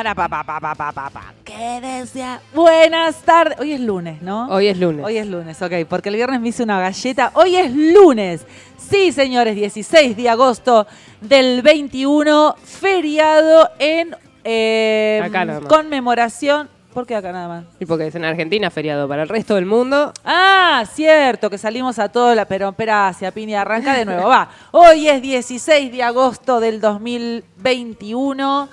Para pa pa pa pa pa pa pa. ¿Qué desea? Buenas tardes. Hoy es lunes, ¿no? Hoy es lunes. Hoy es lunes, ok, porque el viernes me hice una galleta. Hoy es lunes. Sí, señores, 16 de agosto del 21, feriado en eh, Acá nada más. conmemoración. ¿Por qué acá nada más? Y porque es en Argentina feriado. Para el resto del mundo, Ah, cierto, que salimos a todo la pero Peracia, Pini, arranca de nuevo. Va. Hoy es 16 de agosto del 2021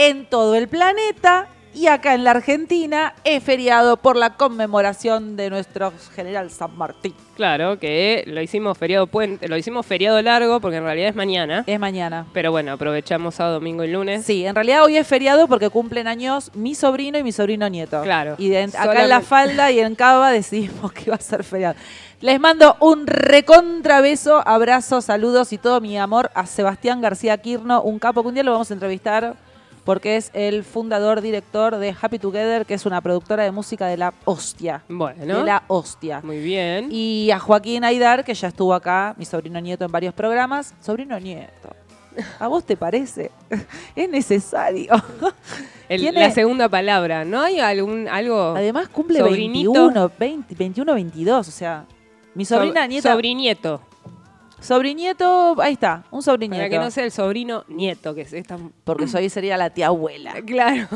en todo el planeta y acá en la Argentina es feriado por la conmemoración de nuestro general San Martín. claro que lo hicimos feriado puente, lo hicimos feriado largo porque en realidad es mañana. Es mañana. Pero bueno, aprovechamos sábado, domingo y lunes. Sí, en realidad hoy es feriado porque cumplen años mi sobrino y mi sobrino nieto. Claro. Y de- acá en la falda y en Cava decidimos que iba a ser feriado. Les mando un recontra beso, abrazo, saludos y todo mi amor a Sebastián García Quirno, un capo que un día lo vamos a entrevistar porque es el fundador, director de Happy Together, que es una productora de música de la hostia. Bueno, De la hostia. muy bien. Y a Joaquín Aidar, que ya estuvo acá, mi sobrino nieto en varios programas. Sobrino nieto. ¿A vos te parece? Es necesario. El- la segunda palabra, ¿no hay algún algo? Además cumple Sobrinito. 21, 20, 21, 22. O sea, mi sobrina So- nieta. Sobrinieto. Sobrinieto, ahí está, un sobrinieto. Para que no sea el sobrino nieto, que es esta. Porque soy sería la tía abuela. Claro.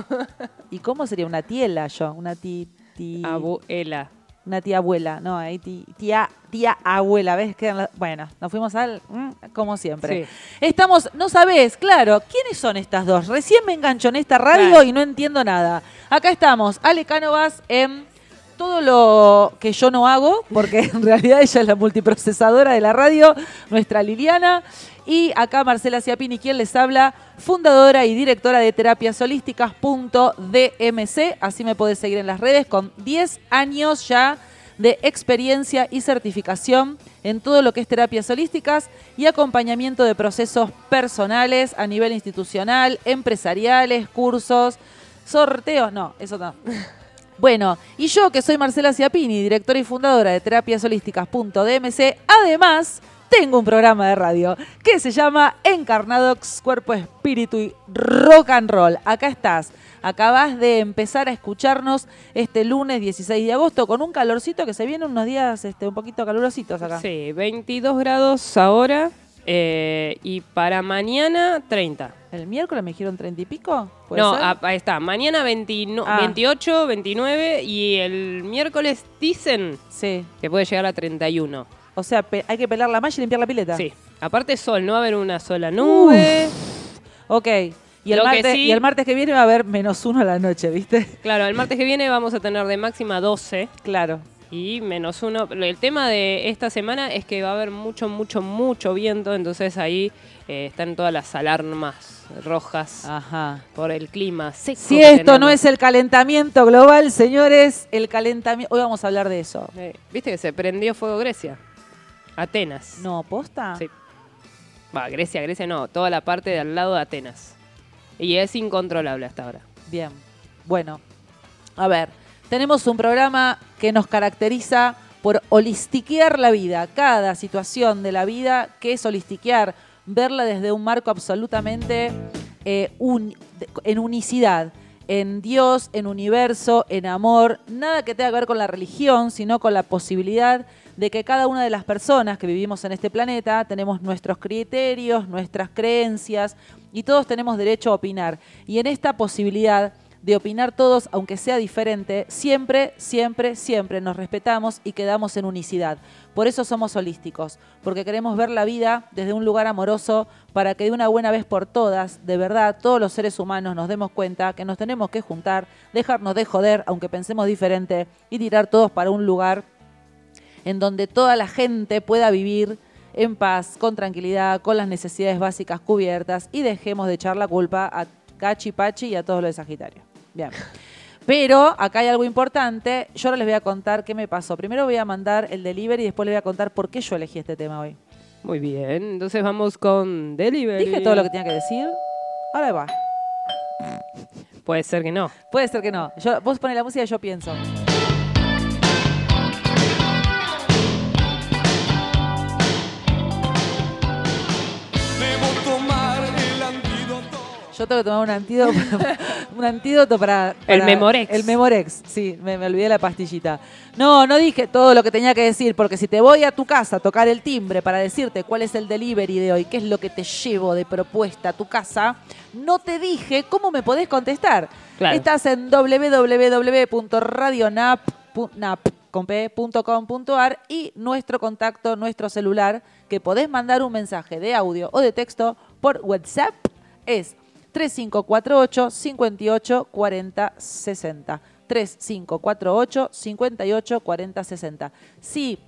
¿Y cómo sería una tiela yo? Una ti, ti- Abuela. una tía abuela. No, ahí ti- tía, tía abuela. ¿Ves? Quedan Bueno, nos fuimos al. mm, como siempre. Sí. Estamos, no sabés, claro, ¿quiénes son estas dos? Recién me engancho en esta radio Claro. y no entiendo nada. Acá estamos, Ale Cánovas en todo lo que yo no hago, porque en realidad ella es la multiprocesadora de la radio, nuestra Liliana. Y acá Marcela Ciapini, quien les habla, fundadora y directora de terapiasolísticas.dmc. Así me podés seguir en las redes con 10 años ya de experiencia y certificación en todo lo que es terapias holísticas y acompañamiento de procesos personales a nivel institucional, empresariales, cursos, sorteos, no, eso no. Bueno, y yo que soy Marcela Ciapini, directora y fundadora de terapiasolísticas.dmc, además tengo un programa de radio que se llama Encarnadox, Cuerpo, Espíritu y Rock and Roll. Acá estás. Acabas de empezar a escucharnos este lunes 16 de agosto con un calorcito que se viene unos días este, un poquito calurositos acá. Sí, 22 grados ahora. Eh, y para mañana, 30. ¿El miércoles me dijeron 30 y pico? ¿Puede No, a- ahí está. Mañana 29 Ah. 28, 29 y el miércoles dicen Sí. que puede llegar a 31. O sea, hay que pelar la malla y limpiar la pileta. Sí. Aparte sol, no va a haber una sola nube. Ok. Y el, martes, sí- y el martes que viene va a haber menos uno a la noche, ¿viste? Claro, el martes que viene vamos a tener de máxima 12 Claro. Y menos uno. El tema de esta semana es que va a haber mucho, mucho, mucho viento, entonces ahí eh, están todas las alarmas rojas Ajá. por el clima seco. Si esto no es el calentamiento global, señores, el calentamiento... Hoy vamos a hablar de eso. Eh, ¿Viste que se prendió fuego Grecia? Atenas. ¿No, posta? Sí. Va, Grecia, Grecia no, toda la parte de al lado de Atenas. Y es incontrolable hasta ahora. Bien. Bueno, a ver, tenemos un programa que nos caracteriza por holistiquear la vida, cada situación de la vida, que es holistiquear, verla desde un marco absolutamente eh, en unicidad, en Dios, en universo, en amor, nada que tenga que ver con la religión, sino con la posibilidad de que cada una de las personas que vivimos en este planeta tenemos nuestros criterios, nuestras creencias y todos tenemos derecho a opinar. Y en esta posibilidad de opinar todos, aunque sea diferente, siempre, siempre, siempre nos respetamos y quedamos en unicidad. Por eso somos holísticos, porque queremos ver la vida desde un lugar amoroso para que de una buena vez por todas, de verdad, todos los seres humanos nos demos cuenta que nos tenemos que juntar, dejarnos de joder, aunque pensemos diferente, y tirar todos para un lugar en donde toda la gente pueda vivir en paz, con tranquilidad, con las necesidades básicas cubiertas y dejemos de echar la culpa a Cachi Pachi y a todos los de Sagitario. Bien. Pero acá hay algo importante. Yo ahora les voy a contar qué me pasó. Primero voy a mandar el delivery y después les voy a contar por qué yo elegí este tema hoy. Muy bien, entonces vamos con Delivery. Dije todo lo que tenía que decir. Ahora va. Puede ser que no. Puede ser que no. Yo, vos pones la música y yo pienso. Yo tengo que tomar un antídoto, un antídoto para, El Memorex. El Memorex, sí, me, me olvidé la pastillita. No, no dije todo lo que tenía que decir, porque si te voy a tu casa a tocar el timbre para decirte cuál es el delivery de hoy, qué es lo que te llevo de propuesta a tu casa, no te dije cómo me podés contestar. Claro. Estás en www.radionap.com.ar y nuestro contacto, nuestro celular, que podés mandar un mensaje de audio o de texto por WhatsApp, es 3548 58 40 60. 3548 58 40 60. Si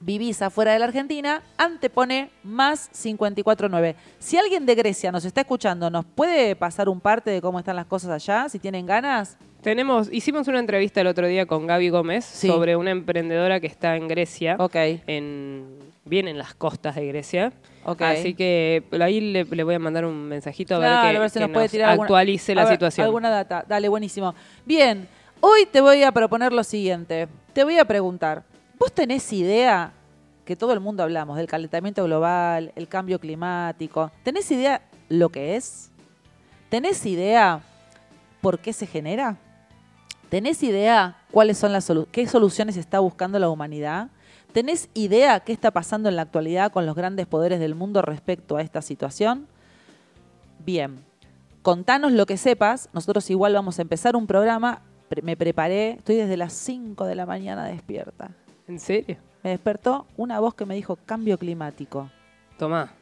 vivís afuera de la Argentina, antepone más 549. Si alguien de Grecia nos está escuchando, ¿nos puede pasar un parte de cómo están las cosas allá? Si tienen ganas. Tenemos, hicimos una entrevista el otro día con Gaby Gómez Sí. sobre una emprendedora que está en Grecia, Ok, en, bien en las costas de Grecia. Así que ahí le, le voy a mandar un mensajito a Claro, ver que, a ver si que nos puede nos tirar alguna- actualice la ver, situación. Alguna data. Dale, buenísimo. Bien, hoy te voy a proponer lo siguiente. Te voy a preguntar, ¿vos tenés idea que todo el mundo hablamos del calentamiento global, el cambio climático? ¿Tenés idea lo que es? ¿Tenés idea por qué se genera? ¿Tenés idea cuáles son las solu- qué soluciones está buscando la humanidad? ¿Tenés idea qué está pasando en la actualidad con los grandes poderes del mundo respecto a esta situación? Bien, contanos lo que sepas. Nosotros igual vamos a empezar un programa. Me preparé, estoy desde las 5 de la mañana despierta. ¿En serio? Me despertó una voz que me dijo cambio climático. Tomá.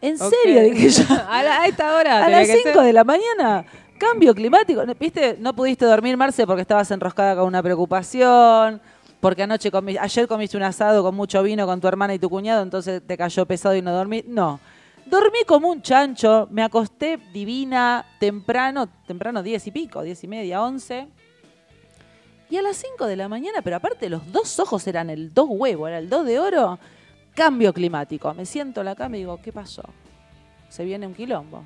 ¿En serio? Dije yo. a, la- a esta hora. A las que 5 ser. de la mañana. Cambio climático. ¿Viste? No pudiste dormir, Marce, porque estabas enroscada con una preocupación. Porque anoche ayer comiste un asado con mucho vino con tu hermana y tu cuñado, entonces te cayó pesado y no dormí. No. Dormí como un chancho, me acosté divina, temprano, temprano 10 y pico, 10 y media, 11. Y a las 5 de la mañana, pero aparte los dos ojos eran el dos huevo, era el dos de oro. Cambio climático. Me siento en la cama y digo, ¿qué pasó? Se viene un quilombo.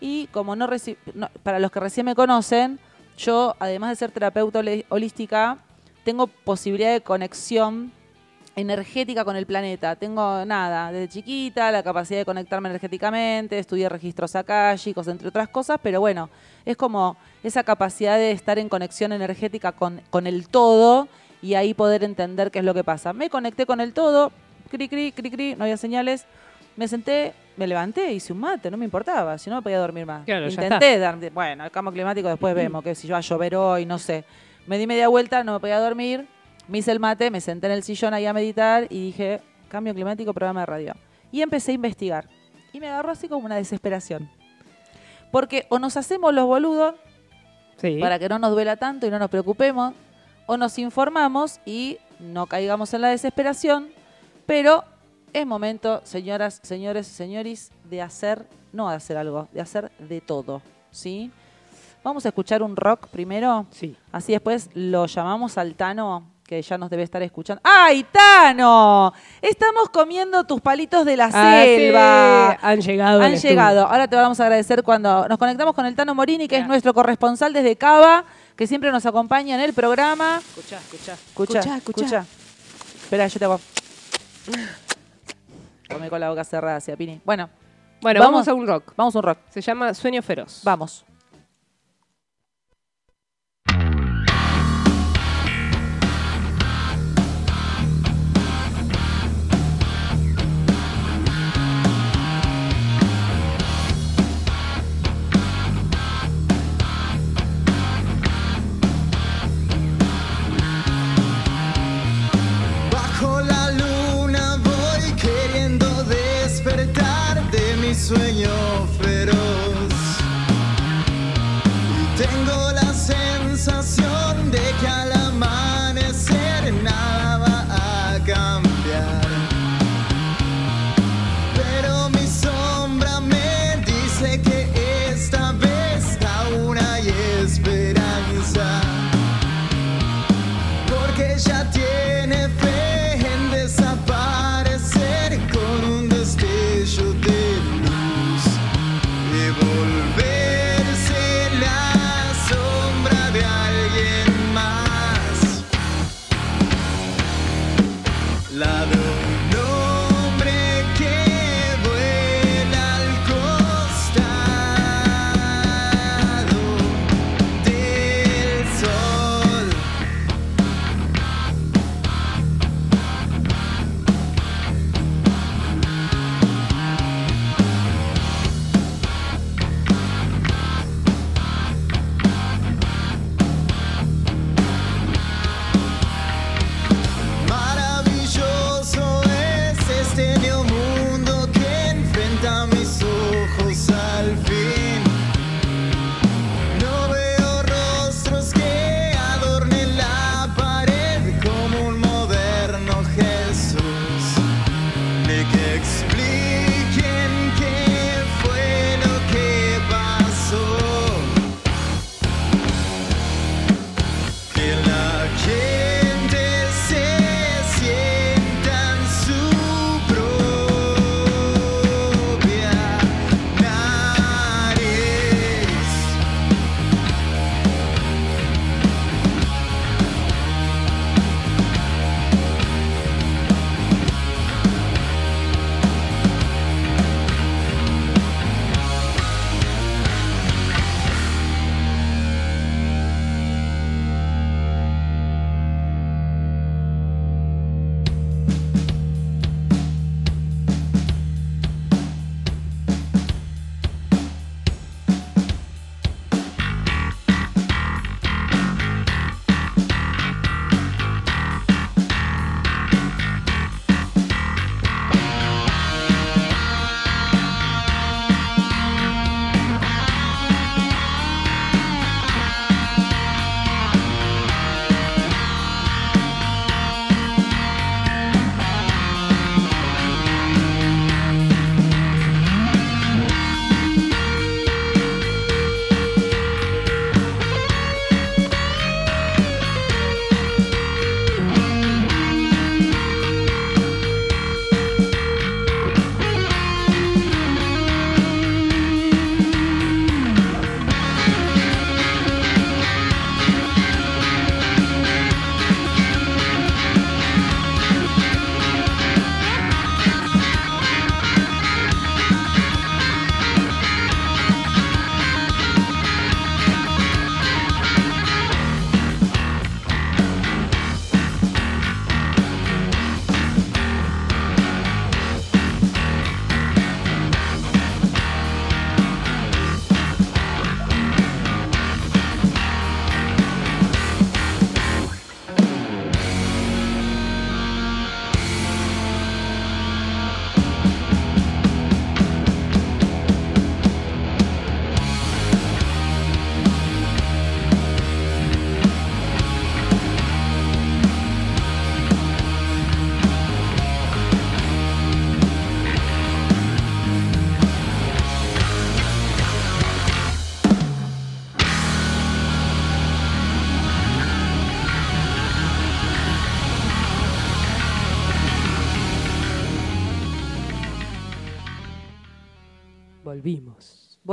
Y como no, no- para los que recién me conocen, yo, además de ser terapeuta holística, tengo posibilidad de conexión energética con el planeta. Tengo nada, desde chiquita, la capacidad de conectarme energéticamente, estudié registros akáshicos, entre otras cosas, pero bueno, es como esa capacidad de estar en conexión energética con, con el todo y ahí poder entender qué es lo que pasa. Me conecté con el todo, cri, cri, cri, cri, no había señales. Me senté, me levanté, hice un mate, no me importaba, si no me podía dormir más. Claro, Intenté dar, bueno, el cambio climático después vemos, que si va a llover hoy, no sé. Me di media vuelta, no me podía dormir, me hice el mate, me senté en el sillón ahí a meditar y dije, cambio climático, programa de radio. Y empecé a investigar. Y me agarró así como una desesperación. Porque o nos hacemos los boludos Sí. para que no nos duela tanto y no nos preocupemos, o nos informamos y no caigamos en la desesperación, pero es momento, señoras, señores, señoris, de hacer, no de hacer algo, de hacer de todo, ¿sí? Vamos a escuchar un rock primero, Sí. así después lo llamamos al Tano, que ya nos debe estar escuchando. ¡Ay, Tano! Estamos comiendo tus palitos de la Ah, sí, selva. Han llegado. Han estudio. llegado. Ahora te vamos a agradecer cuando nos conectamos con el Tano Morini, que es nuestro corresponsal desde Cava, que siempre nos acompaña en el programa. Escuchá, escuchá. Escucha, Escuchá, escucha. escuchá. Espera, yo te hago. Come con la boca cerrada, Pini. Bueno, Bueno, Vamos. vamos. a un rock. vamos a un rock. Se llama Sueño Feroz. Vamos.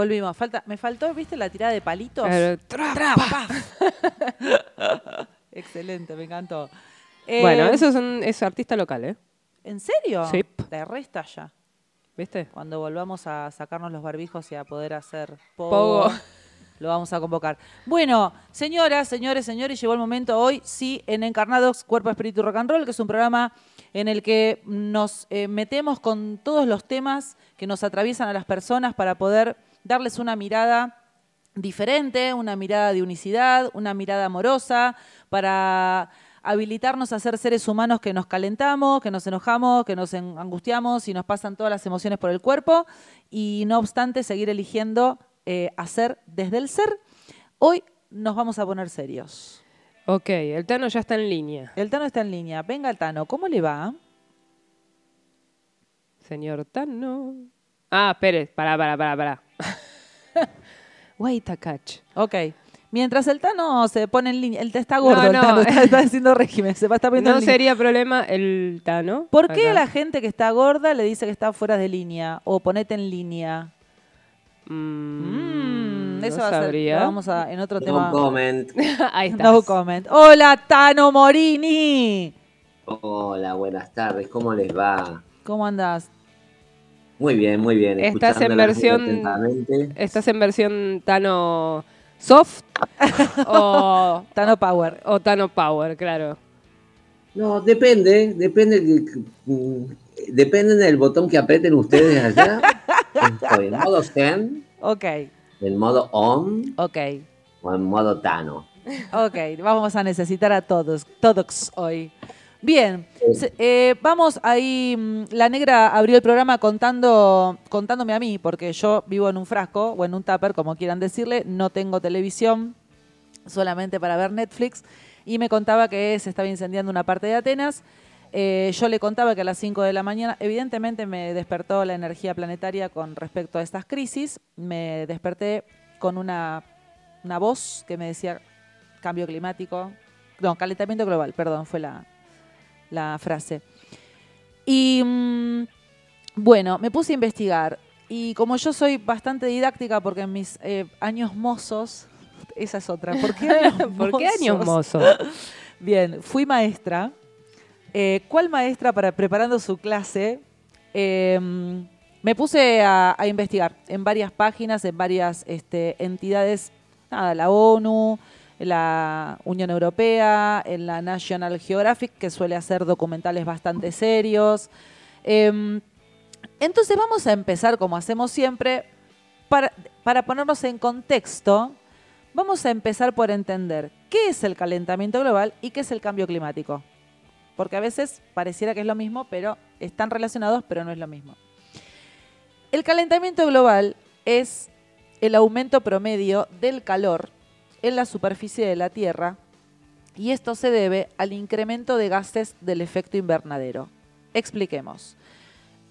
Volvimos. Falta, me faltó, ¿viste la tirada de palitos? Claro, tra- Tra, pa. Excelente, me encantó. Eh, Bueno, eso es, un, es artista local, ¿eh? ¿En serio? Sí. De resta ya. ¿Viste? Cuando volvamos a sacarnos los barbijos y a poder hacer pogo, Pogo. lo vamos a convocar. Bueno, señoras, señores, señores, llegó el momento hoy, sí, en Encarnados, Cuerpo, Espíritu, Rock and Roll, que es un programa en el que nos eh, metemos con todos los temas que nos atraviesan a las personas para poder darles una mirada diferente, una mirada de unicidad, una mirada amorosa, para habilitarnos a ser seres humanos que nos calentamos, que nos enojamos, que nos angustiamos y nos pasan todas las emociones por el cuerpo y no obstante seguir eligiendo eh, hacer desde el ser. Hoy nos vamos a poner serios. Ok, el Tano ya está en línea. El Tano está en línea. Venga, Tano, ¿cómo le va? Señor Tano. Ah, Pérez, pará, pará, pará, pará. Wait a catch. Ok. Mientras el Tano se pone en línea, él está gordo, No, el no. Tano está, está haciendo régimen, se va a estar poniendo No en línea. sería problema el Tano. ¿Por qué acá. la gente que está gorda le dice que está fuera de línea o ponete en línea? Mm, Mm, eso no va a ser, sabría. vamos a en otro No tema. comment. Ahí está. No comment. Hola, Tano Morini. Hola, buenas tardes. ¿Cómo les va? ¿Cómo andás? Muy bien, muy bien. Estás en versión-. ¿Estás en versión Tano Soft o, Tano Power. o Tano Power? Claro. No, depende, depende. de- mm, depende del botón que aprieten ustedes allá. Estoy en modo Zen, Ok, en modo On ok, o en modo Tano. ok. Vamos a necesitar a todos, todos hoy. Bien, eh, vamos ahí. mm, La negra abrió el programa contando, contándome a mí, porque yo vivo en un frasco o en un tupper, como quieran decirle. No tengo televisión, solamente para ver Netflix. Y me contaba que se estaba incendiando una parte de Atenas. eh, yo le contaba que a las 5 de la mañana, evidentemente me despertó la energía planetaria con respecto a estas crisis. Me desperté con una, una voz que me decía cambio climático, no, calentamiento global, perdón, fue la, la frase. Y mm, bueno, me puse a investigar. Y como yo soy bastante didáctica, porque en mis eh, años mozos, esa es otra. ¿Por qué años ¿Por qué años mozos? mozo? Bien, fui maestra. Eh, ¿Cuál maestra para preparando su clase? eh, me puse a, a investigar en varias páginas, en varias este, entidades, nada, la ONU, la Unión Europea, en la National Geographic, que suele hacer documentales bastante serios. Em, entonces vamos a empezar, como hacemos siempre, para, para ponernos en contexto, vamos a empezar por entender qué es el calentamiento global y qué es el cambio climático. Porque a veces pareciera que es lo mismo, pero están relacionados, pero no es lo mismo. El calentamiento global es el aumento promedio del calor en la superficie de la Tierra y esto se debe al incremento de gases del efecto invernadero. Expliquemos.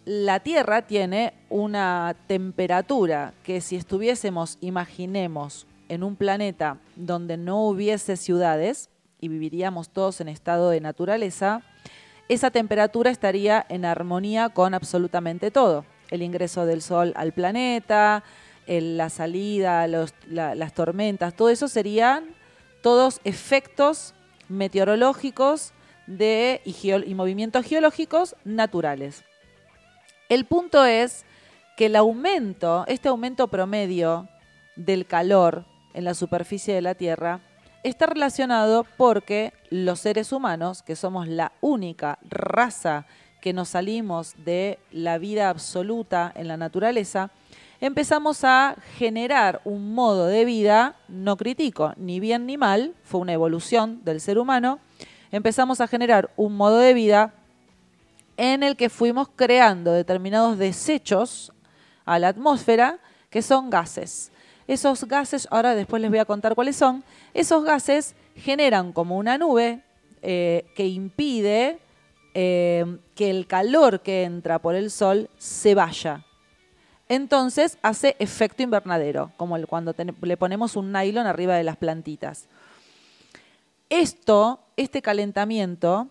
La Tierra tiene una temperatura que si estuviésemos, imaginemos, en un planeta donde no hubiese ciudades y viviríamos todos en estado de naturaleza, esa temperatura estaría en armonía con absolutamente todo. El ingreso del sol al planeta, la salida, las tormentas, todo eso serían todos efectos meteorológicos de, y, y movimientos geológicos naturales. El punto es que el aumento, este aumento promedio del calor en la superficie de la Tierra, está relacionado porque los seres humanos, que somos la única raza que nos salimos de la vida absoluta en la naturaleza, empezamos a generar un modo de vida no crítico, ni bien ni mal, fue una evolución del ser humano, empezamos a generar un modo de vida en el que fuimos creando determinados desechos a la atmósfera que son gases. Esos gases, ahora después les voy a contar cuáles son, esos gases generan como una nube eh, que impide eh, que el calor que entra por el sol se vaya. Entonces hace efecto invernadero, como cuando le ponemos un nylon arriba de las plantitas. Esto, este calentamiento,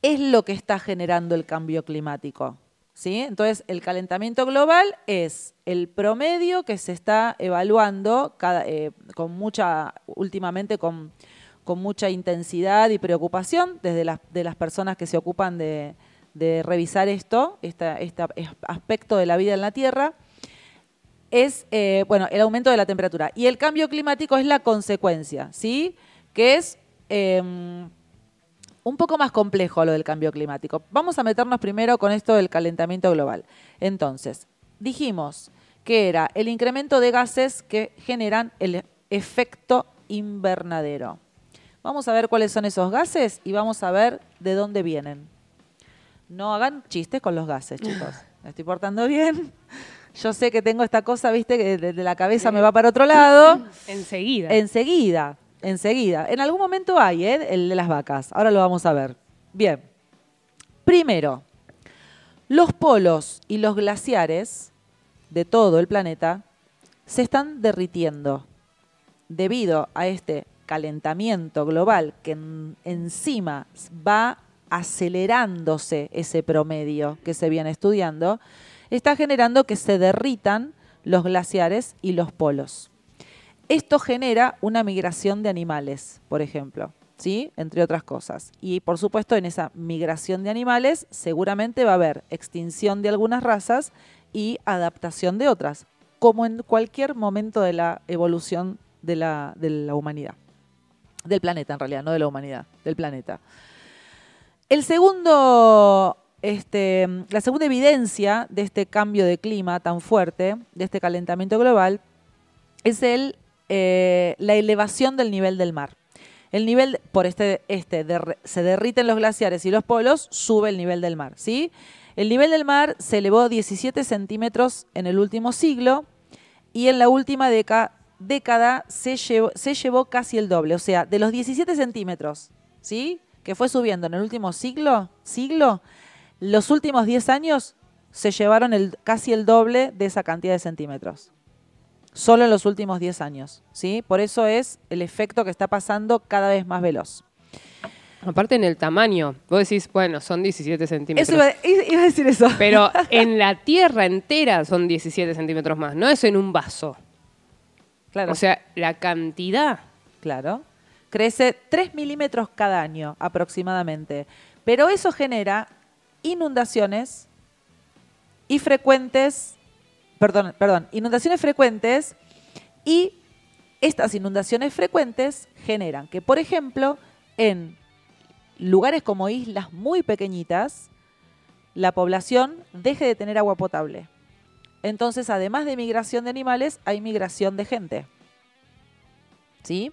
es lo que está generando el cambio climático. ¿sí? Entonces, el calentamiento global es el promedio que se está evaluando eh, con mucha, últimamente con, mucha intensidad y preocupación desde las, de las personas que se ocupan de, de revisar esto, este aspecto de la vida en la Tierra es eh, bueno, el aumento de la temperatura. Y el cambio climático es la consecuencia, ¿sí? Que es eh, un poco más complejo lo del cambio climático. Vamos a meternos primero con esto del calentamiento global. Entonces, dijimos que era el incremento de gases que generan el efecto invernadero. Vamos a ver cuáles son esos gases y vamos a ver de dónde vienen. No hagan chistes con los gases, chicos. Me estoy portando bien. Yo sé que tengo esta cosa, viste, que desde la cabeza me va para otro lado. Enseguida. Enseguida, enseguida. En algún momento hay, ¿eh? El de las vacas. Ahora lo vamos a ver. Bien. Primero, los polos y los glaciares de todo el planeta se están derritiendo debido a este calentamiento global que en- encima va acelerándose ese promedio que se viene estudiando, está generando que se derritan los glaciares y los polos. Esto genera una migración de animales, por ejemplo, ¿sí? Entre otras cosas. Y por supuesto, en esa migración de animales seguramente va a haber extinción de algunas razas y adaptación de otras, como en cualquier momento de la evolución de la, de la humanidad. Del planeta, en realidad, no de la humanidad, del planeta. El segundo, este, la segunda evidencia de este cambio de clima tan fuerte, de este calentamiento global, es el, eh, la elevación del nivel del mar. El nivel, por este, este se derriten los glaciares y los polos, sube el nivel del mar. ¿sí? El nivel del mar se elevó 17 centímetros en el último siglo y en la última década, década se, llevó, se llevó casi el doble. O sea, de los 17 centímetros ¿sí? Que fue subiendo en el último siglo, siglo, los últimos 10 años se llevaron el, casi el doble de esa cantidad de centímetros. Solo en los últimos 10 años, ¿sí? Por eso es el efecto que está pasando cada vez más veloz. Aparte en el tamaño, vos decís, bueno, son 17 centímetros. Eso iba, iba a decir eso. Pero en la Tierra entera son 17 centímetros más, no es en un vaso. claro. O sea, la cantidad. Claro. Crece 3 milímetros cada año aproximadamente. Pero eso genera inundaciones y frecuentes, perdón, perdón, inundaciones frecuentes y estas inundaciones frecuentes generan que, por ejemplo, en lugares como islas muy pequeñitas, la población deje de tener agua potable. Entonces, además de migración de animales, hay migración de gente. ¿Sí?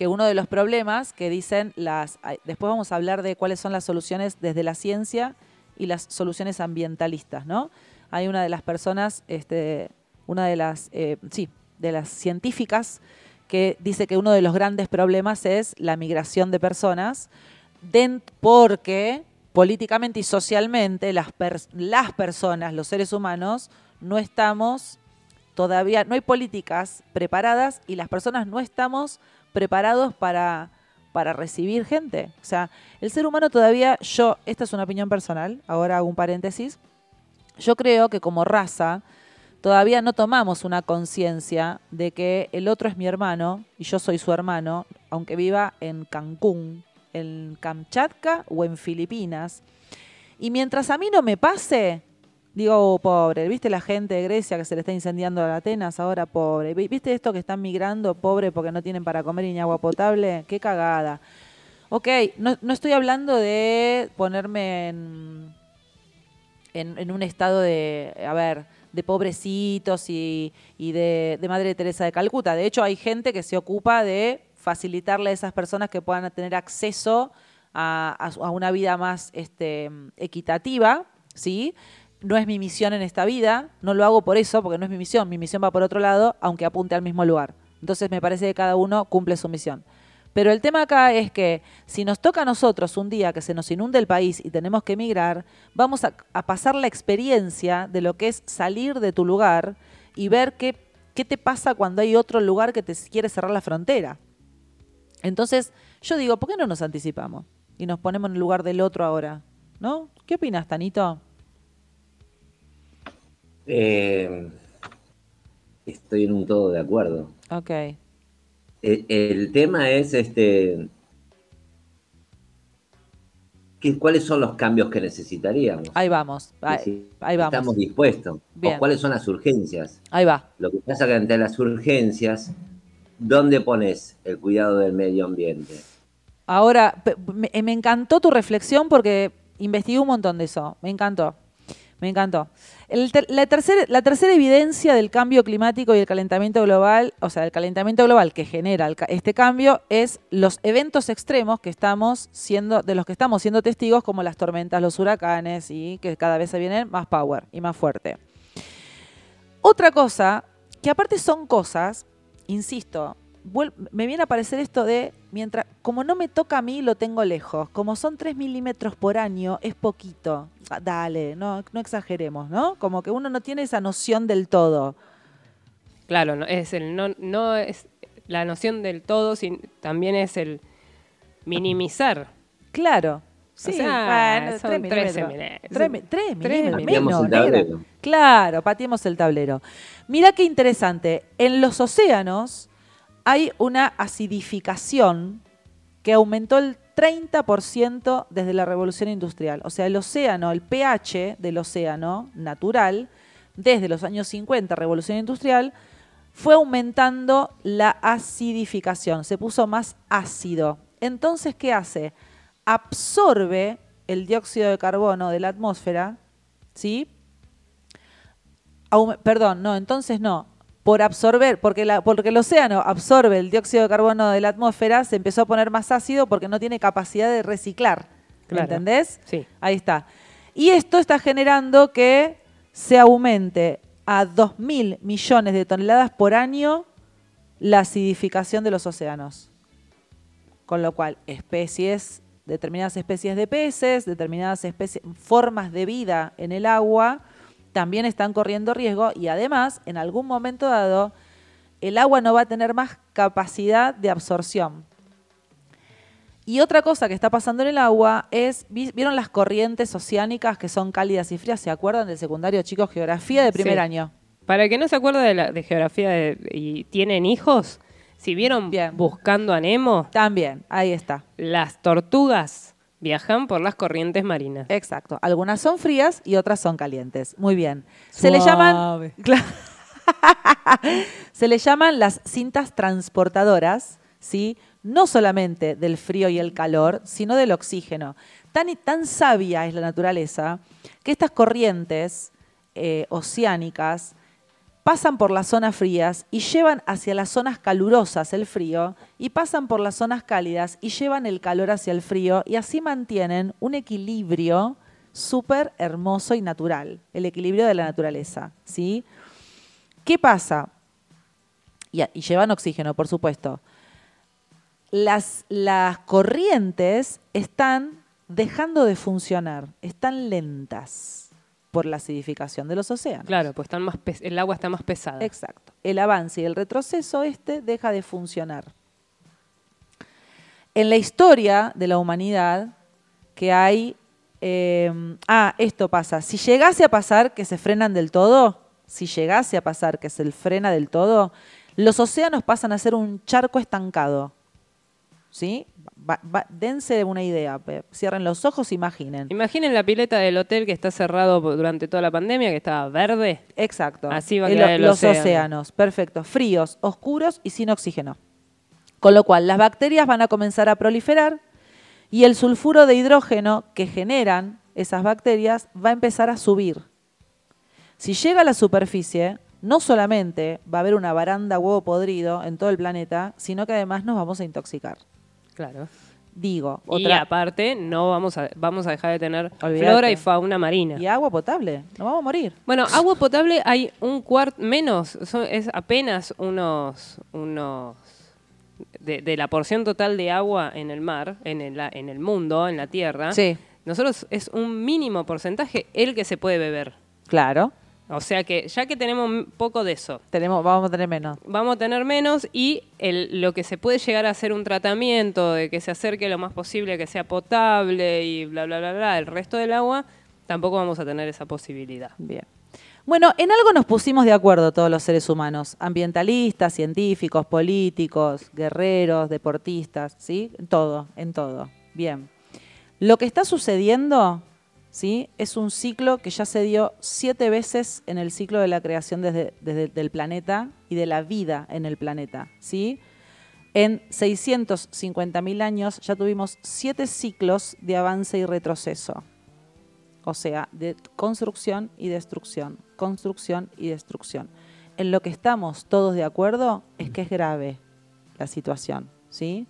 Que uno de los problemas que dicen las... Después vamos a hablar de cuáles son las soluciones desde la ciencia y las soluciones ambientalistas, ¿no? Hay una de las personas, este, una de las, eh, sí, de las científicas que dice que uno de los grandes problemas es la migración de personas, porque políticamente y socialmente las, las personas, los seres humanos, no estamos todavía, no hay políticas preparadas y las personas no estamos preparados para, para recibir gente. O sea, el ser humano todavía, yo, esta es una opinión personal, ahora hago un paréntesis, yo creo que como raza todavía no tomamos una conciencia de que el otro es mi hermano y yo soy su hermano, aunque viva en Cancún, en Kamchatka o en Filipinas. Y mientras a mí no me pase, digo, oh, pobre, ¿viste la gente de Grecia que se le está incendiando a Atenas ahora, pobre? Vi- ¿Viste esto que están migrando, pobre, porque no tienen para comer ni agua potable? ¡Qué cagada! Ok, no, estoy hablando de ponerme en, un estado de, a ver, de pobrecitos y, y de, Madre Teresa de Calcuta. De hecho, hay gente que se ocupa de facilitarle a esas personas que puedan tener acceso a una vida más este, equitativa, ¿sí? No es mi misión en esta vida, no lo hago por eso, porque no es mi misión, mi misión va por otro lado, aunque apunte al mismo lugar. Entonces me parece que cada uno cumple su misión. Pero el tema acá es que si nos toca a nosotros un día que se nos inunde el país y tenemos que emigrar, vamos a, pasar la experiencia de lo que es salir de tu lugar y ver qué, qué te pasa cuando hay otro lugar que te quiere cerrar la frontera. Entonces, yo digo, ¿por qué no nos anticipamos? Y nos ponemos en el lugar del otro ahora. ¿No? ¿Qué opinas, Tanito? Eh, estoy en un todo de acuerdo. Ok. El, el tema es este. ¿qué- ¿Cuáles son los cambios que necesitaríamos? Ahí vamos. Ahí, si ahí vamos. Estamos dispuestos. Bien. ¿O cuáles son las urgencias? Ahí va. Lo que pasa que ante las urgencias, ¿dónde pones el cuidado del medio ambiente? Ahora, me encantó tu reflexión porque investigué un montón de eso. Me encantó. Me encantó. La, tercera, evidencia del cambio climático y el calentamiento global, o sea, el calentamiento global que genera este cambio es los eventos extremos que estamos siendo, de los que estamos siendo testigos, como las tormentas, los huracanes, y que cada vez se vienen más power y más fuerte. Otra cosa, que aparte son cosas, insisto, me viene a aparecer esto de, mientras, como no me toca a mí, lo tengo lejos. Como son 3 milímetros por año, es poquito. Ah, Dale, no, no exageremos, ¿no? Como que uno no tiene esa noción del todo. Claro, no, es el no, no es la noción del todo, sin- también es el minimizar. Claro. Sí, sea, bueno, son 3 13 milímetros. milímetros. 3 mi- tres milímetros, Pateamos menos. Claro, pateemos el tablero. Mira qué interesante. En los océanos hay una acidificación que aumentó el 30% desde la revolución industrial. O sea, el océano, el pH del océano natural, desde los años 50, revolución industrial, fue aumentando la acidificación, se puso más ácido. Entonces, ¿qué hace? Absorbe el dióxido de carbono de la atmósfera, ¿sí? Perdón, no, entonces no. Por absorber, porque, la- porque el océano absorbe el dióxido de carbono de la atmósfera, se empezó a poner más ácido porque no tiene capacidad de reciclar. Claro. ¿Entendés? Sí. Ahí está. Y esto está generando que se aumente a 2.000 millones de toneladas por año la acidificación de los océanos. Con lo cual, especies determinadas especies de peces, determinadas especies, formas de vida en el agua, también están corriendo riesgo y además, en algún momento dado, el agua no va a tener más capacidad de absorción. Y otra cosa que está pasando en el agua es, vi- ¿vieron las corrientes oceánicas que son cálidas y frías? ¿Se acuerdan del secundario, chicos, geografía de primer Sí. año? Para el que no se acuerda de, la, de geografía de- y tienen hijos, si vieron Bien. Buscando a Nemo, También, ahí está. las tortugas viajan por las corrientes marinas. Exacto. Algunas son frías y otras son calientes. Muy bien. Se le llaman. Se le llaman las cintas transportadoras, ¿sí? No solamente del frío y el calor, sino del oxígeno. Tan, y tan sabia es la naturaleza que estas corrientes eh, oceánicas pasan por las zonas frías y llevan hacia las zonas calurosas el frío y pasan por las zonas cálidas y llevan el calor hacia el frío y así mantienen un equilibrio súper hermoso y natural, el equilibrio de la naturaleza, ¿sí? ¿Qué pasa? Y, y llevan oxígeno, por supuesto. Las, las corrientes están dejando de funcionar, están lentas por la acidificación de los océanos. Claro, pues están más el agua está más pesada. Exacto. El avance y el retroceso este deja de funcionar. En la historia de la humanidad, que hay... eh, ah, esto pasa. Si llegase a pasar que se frenan del todo, si llegase a pasar que se frena del todo, los océanos pasan a ser un charco estancado. ¿Sí? Va- va- dense una idea. Cierren los ojos, imaginen. Imaginen la pileta del hotel que está cerrado durante toda la pandemia, que estaba verde. Exacto. Así va a El- quedar el los océano. océanos, perfecto. Fríos, oscuros y sin oxígeno. Con lo cual, las bacterias van a comenzar a proliferar y el sulfuro de hidrógeno que generan esas bacterias va a empezar a subir. Si llega a la superficie, no solamente va a haber una baranda huevo podrido en todo el planeta, sino que además nos vamos a intoxicar. Claro. Digo, Y otra. aparte, no vamos a, vamos a dejar de tener flora y fauna marina. Y agua potable, nos vamos a morir. Bueno, agua potable hay un cuarto menos, son- es apenas unos, unos de, de la porción total de agua en el mar, en el, en el mundo, en la tierra. Sí, Nosotros es un mínimo porcentaje el que se puede beber. claro. O sea que ya que tenemos un poco de eso, Tenemos, vamos a tener menos. vamos a tener menos y el, lo que se puede llegar a hacer un tratamiento de que se acerque lo más posible a que sea potable y bla, bla, bla, bla, el resto del agua, tampoco vamos a tener esa posibilidad. Bien. Bueno, en algo nos pusimos de acuerdo todos los seres humanos, ambientalistas, científicos, políticos, guerreros, deportistas, ¿sí? En todo, en todo. Bien. Lo que está sucediendo, ¿sí? Es un ciclo que ya se dio siete veces en el ciclo de la creación desde, desde del planeta y de la vida en el planeta, ¿sí? En 650.000 años ya tuvimos siete ciclos de avance y retroceso. O sea, de construcción y destrucción, construcción y destrucción. En lo que estamos todos de acuerdo es que es grave la situación, ¿sí?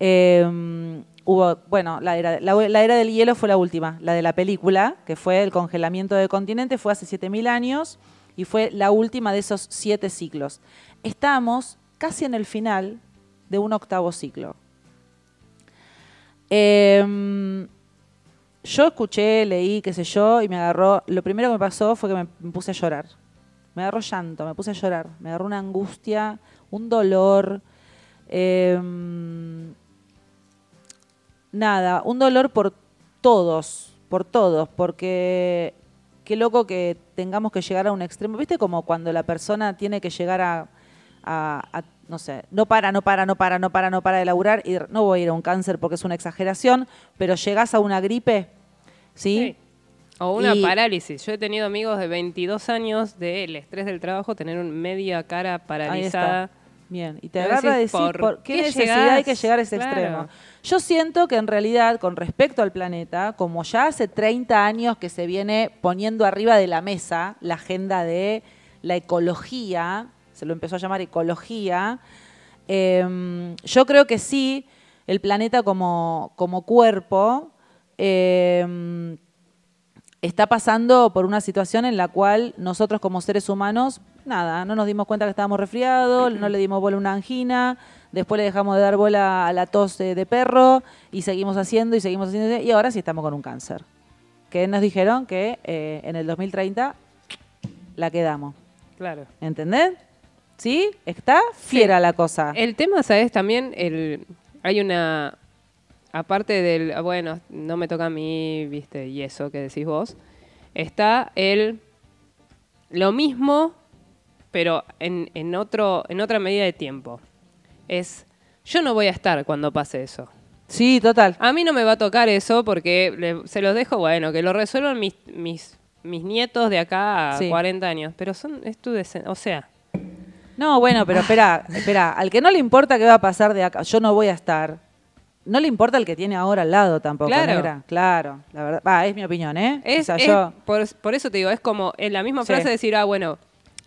Eh, hubo, bueno, la era, del hielo fue la última, la de la película, que fue el congelamiento del continente, fue hace 7.000 años y fue la última de esos siete ciclos. Estamos casi en el final de un octavo ciclo. Eh, yo escuché, leí, qué sé yo, y me agarró. Lo primero que me pasó fue que me, puse a llorar. Me agarró llanto, me puse a llorar. Me agarró una angustia, un dolor. eh, nada, un dolor por todos, por todos, porque qué loco que tengamos que llegar a un extremo. ¿Viste como cuando la persona tiene que llegar a, a- a, no sé, no para, no para, no para, no para, no para de laburar y no voy a ir a un cáncer porque es una exageración, pero llegás a una gripe, ¿sí? Sí. O una Y- parálisis. Yo he tenido amigos de 22 años del estrés del trabajo, tener un media cara paralizada. Bien, y te agarra a decís, decir, ¿por ¿por qué, necesidad hay que llegar a ese Claro. extremo? Yo siento que en realidad, con respecto al planeta, como ya hace 30 años que se viene poniendo arriba de la mesa la agenda de la ecología, se lo empezó a llamar ecología, eh, yo creo que sí, el planeta como, como cuerpo eh, está pasando por una situación en la cual nosotros como seres humanos, nada, no nos dimos cuenta que estábamos resfriados, no le dimos bola a una angina, después le dejamos de dar bola a la tos de, de perro y seguimos haciendo y seguimos haciendo y ahora sí estamos con un cáncer. Que nos dijeron que eh, en el 2030 la quedamos. Claro. ¿Entendés? ¿Sí? Está fiera Sí. la cosa. El tema, ¿sabes? También el, hay una. Aparte del. Bueno, no me toca a mí, viste, y eso que decís vos. Está el. Lo mismo, pero en, en, otro, en otra medida de tiempo. Es. Yo no voy a estar cuando pase eso. Sí, total. A mí no me va a tocar eso porque le- se los dejo, bueno, que lo resuelvan mis, mis, mis nietos de acá a Sí. 40 años. Pero son. Es tu O sea. No, bueno, pero espera, espera. Al que no le importa qué va a pasar de acá, yo no voy a estar. No le importa el que tiene ahora al lado tampoco, Claro. negra. Claro, la verdad. Va, es mi opinión, ¿eh? Es, o sea, es- yo. por, por eso te digo, es como en la misma Sí. frase decir, ah, bueno,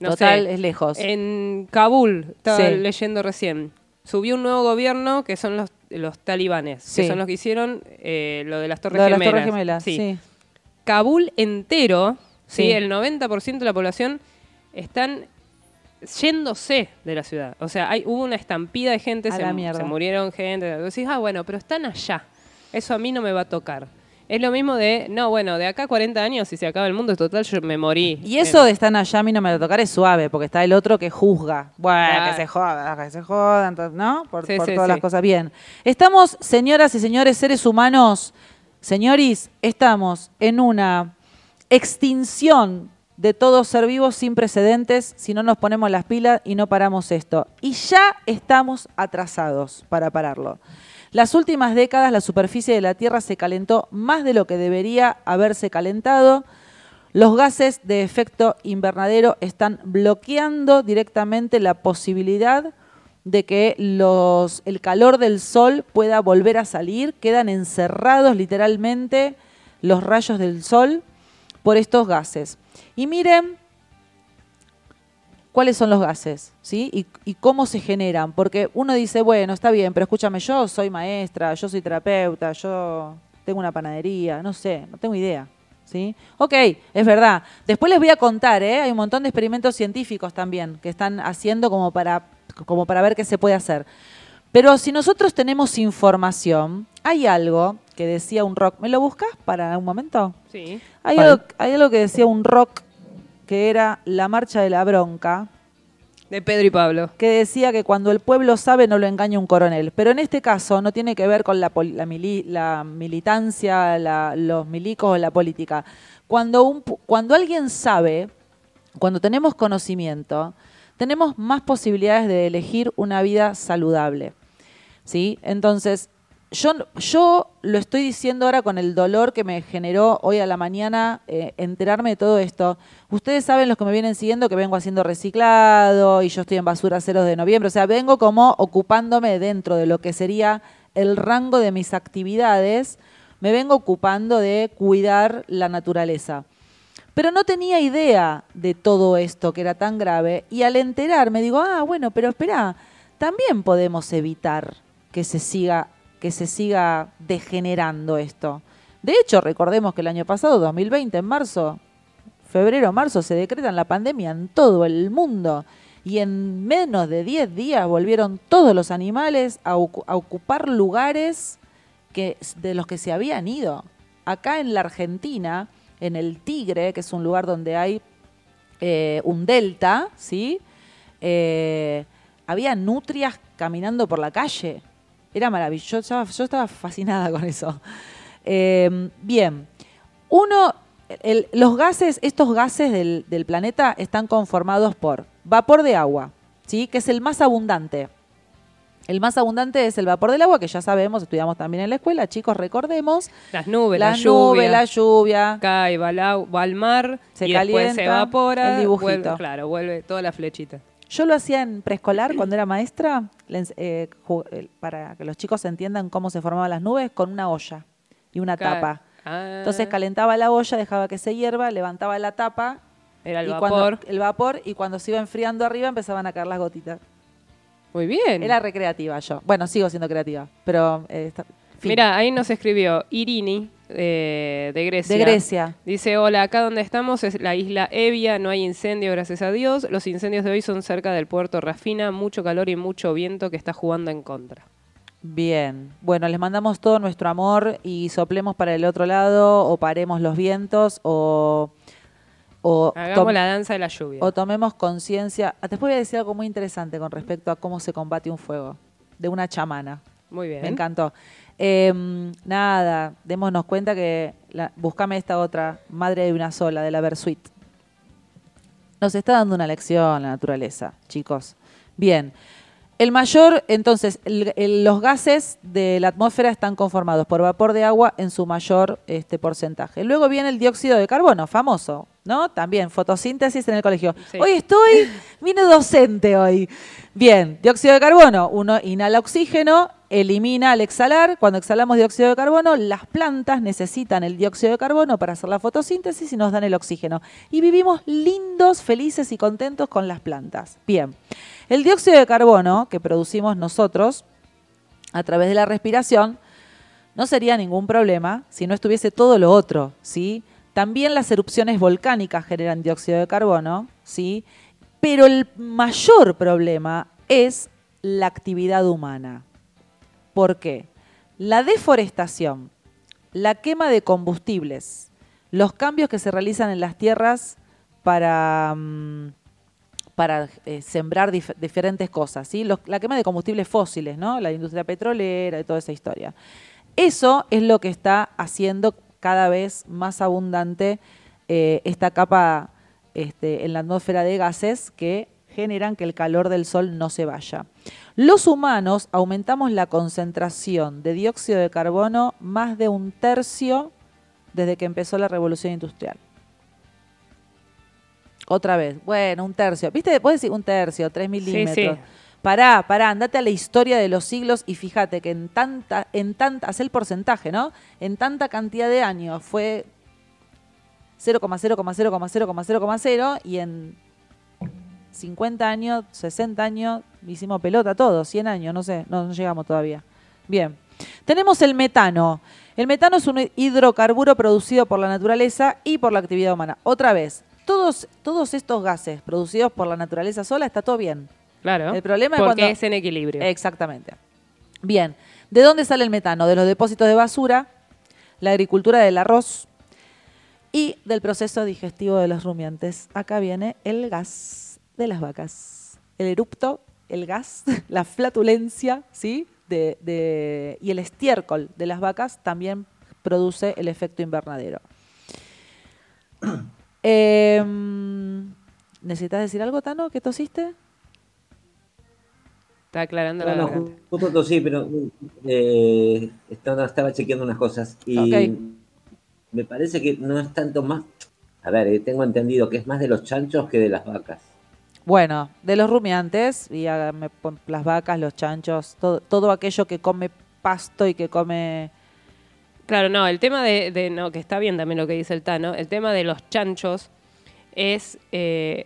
no total, sé, es lejos. en Kabul, estaba Sí. leyendo recién, subió un nuevo gobierno que son los, los talibanes, Sí. que son los que hicieron eh, lo de las Torres Lo de las Gemelas. Torres Gemelas, Sí. sí. Kabul entero, ¿sí? El 90% de la población están yéndose de la ciudad. O sea, hay, hubo una estampida de gente, se, se murieron gente. Decís, ah, bueno, pero están allá. Eso a mí no me va a tocar. Es lo mismo de, no, bueno, de acá a 40 años, si se acaba el mundo, total, yo me morí. Y eso de estar allá a mí no me va a tocar es suave, porque está el otro que juzga. Bueno, Claro. que se joda, que se joda, entonces, ¿no? Por, Sí, por sí, todas sí. las cosas. Bien. Estamos, señoras y señores, seres humanos, señoris, estamos en una extinción de todo ser vivo sin precedentes si no nos ponemos las pilas y no paramos esto. Y ya estamos atrasados para pararlo. Las últimas décadas la superficie de la Tierra se calentó más de lo que debería haberse calentado. Los gases de efecto invernadero están bloqueando directamente la posibilidad de que el calor del sol pueda volver a salir. Quedan encerrados literalmente los rayos del sol por estos gases. Y miren cuáles son los gases, ¿sí? Y, y cómo se generan. Porque uno dice, bueno, está bien, pero escúchame, yo soy maestra, yo soy terapeuta, yo tengo una panadería, no sé, no tengo idea. ¿Sí? Ok, es verdad. Después les voy a contar, ¿eh? Hay un montón de experimentos científicos también que están haciendo como para, como para ver qué se puede hacer. Pero si nosotros tenemos información, hay algo que decía un rock. ¿Me lo buscas para un momento? Sí. Hay algo, hay algo que decía un rock que era la marcha de la bronca, De Pedro y Pablo. que decía que cuando el pueblo sabe no lo engaña un coronel. Pero en este caso no tiene que ver con la, poli- la, mili- la militancia, la- los milicos o la política. Cuando, un cuando alguien sabe, cuando tenemos conocimiento, tenemos más posibilidades de elegir una vida saludable. ¿sí? Entonces, yo, yo lo estoy diciendo ahora con el dolor que me generó hoy a la mañana eh, enterarme de todo esto. Ustedes saben, los que me vienen siguiendo, que vengo haciendo reciclado y yo estoy en basura ceros de noviembre. O sea, vengo como ocupándome dentro de lo que sería el rango de mis actividades, me vengo ocupando de cuidar la naturaleza. Pero no tenía idea de todo esto que era tan grave y al enterarme digo, ah, bueno, pero espera, también podemos evitar que se siga que se siga degenerando esto. De hecho, recordemos que el año pasado, 2020, en marzo, febrero, marzo, se decreta la pandemia en todo el mundo y en menos de 10 días volvieron todos los animales a ocupar lugares que, de los que se habían ido. Acá en la Argentina, en el Tigre, que es un lugar donde hay eh, un delta, ¿sí? Eh, había nutrias caminando por la calle. Era maravilloso. Yo estaba, yo estaba fascinada con eso. Eh, bien, uno, el- los gases, estos gases del, del planeta están conformados por vapor de agua, ¿sí? que es el más abundante. El más abundante es el vapor del agua, que ya sabemos, estudiamos también en la escuela, chicos, recordemos. Las nubes, la la, lluvia. nube, la lluvia. Cae, va al, au- va al mar Se y después se calienta, evapora. el dibujito. vuelve- claro, vuelve toda la flechita. Yo lo hacía en preescolar cuando era maestra, eh, eh, para que los chicos entiendan cómo se formaban las nubes, con una olla y una tapa. Ah, Entonces calentaba la olla, dejaba que se hierva, levantaba la tapa Era el y vapor. cuando el vapor y cuando se iba enfriando arriba empezaban a caer las gotitas. Muy bien. Era recreativa yo. Bueno, sigo siendo creativa, pero eh, está-. Mira, ahí nos escribió Irini, eh, de Grecia. De Grecia. Dice, hola, acá donde estamos es la isla Evia, no hay incendio, gracias a Dios. Los incendios de hoy son cerca del puerto Rafina, mucho calor y mucho viento que está jugando en contra. Bien. Bueno, les mandamos todo nuestro amor y soplemos para el otro lado o paremos los vientos o... o Hagamos la danza de la lluvia. O tomemos conciencia. Ah, Después voy a decir algo muy interesante con respecto a cómo se combate un fuego. De una chamana. Muy bien. Me encantó. Eh, nada, démonos cuenta que. La, buscame esta otra, Madre de una sola, de la Versuit. Nos está dando una lección la naturaleza, chicos. Bien. El mayor, entonces, el- el- los gases de la atmósfera están conformados por vapor de agua en su mayor este, porcentaje. Luego viene el dióxido de carbono, famoso, ¿no? También, fotosíntesis en el colegio. Sí. Hoy estoy, vine docente hoy. Bien, dióxido de carbono, uno inhala oxígeno, elimina al exhalar. Cuando exhalamos dióxido de carbono, las plantas necesitan el dióxido de carbono para hacer la fotosíntesis y nos dan el oxígeno. Y vivimos lindos, felices y contentos con las plantas. Bien, el dióxido de carbono que producimos nosotros a través de la respiración no sería ningún problema si no estuviese todo lo otro, ¿sí? También las erupciones volcánicas generan dióxido de carbono, ¿sí? Pero el mayor problema es la actividad humana. ¿Por qué? La deforestación, la quema de combustibles, los cambios que se realizan en las tierras para, mm, para eh, sembrar dif- diferentes cosas, ¿sí? La quema de combustibles fósiles, ¿no? La industria petrolera y toda esa historia. Eso es lo que está haciendo cada vez más abundante eh, esta capa este, en la atmósfera de gases que generan que el calor del sol no se vaya. Los humanos aumentamos la concentración de dióxido de carbono más de un tercio desde que empezó la revolución industrial. Otra vez, bueno, un tercio. ¿Viste? Puedes decir un tercio, tres milímetros. sí. Pará, pará, andate a la historia de los siglos y fíjate que en tanta, en tanta, haz el porcentaje, ¿no? En tanta cantidad de años fue 0,0,0,0,0,0 y en 50 años, 60 años, hicimos pelota todos, 100 años, no sé, no, no llegamos todavía. Bien. Tenemos el metano. El metano es un hidrocarburo producido por la naturaleza y por la actividad humana. Otra vez, todos, todos estos gases producidos por la naturaleza sola está todo bien. Claro. El problema es porque cuando- es en equilibrio. Exactamente. Bien, ¿de dónde sale el metano? De los depósitos de basura, la agricultura del arroz y del proceso digestivo de los rumiantes. Acá viene el gas de las vacas. El erupto, el gas, la flatulencia, ¿sí? De, de- y el estiércol de las vacas también produce el efecto invernadero. Em, ¿Necesitas decir algo, Tano? ¿Qué tosiste? Está aclarando la ju- justo tosí, pero eh, estaba, estaba chequeando unas cosas y me parece que no es tanto más. A ver, eh, tengo entendido que es más de los chanchos que de las vacas. Bueno, de los rumiantes, y pon- las vacas, los chanchos, todo, todo aquello que come pasto y que come... Claro, no, el tema de, de- no, que está bien también lo que dice el Tano, el tema de los chanchos es, eh,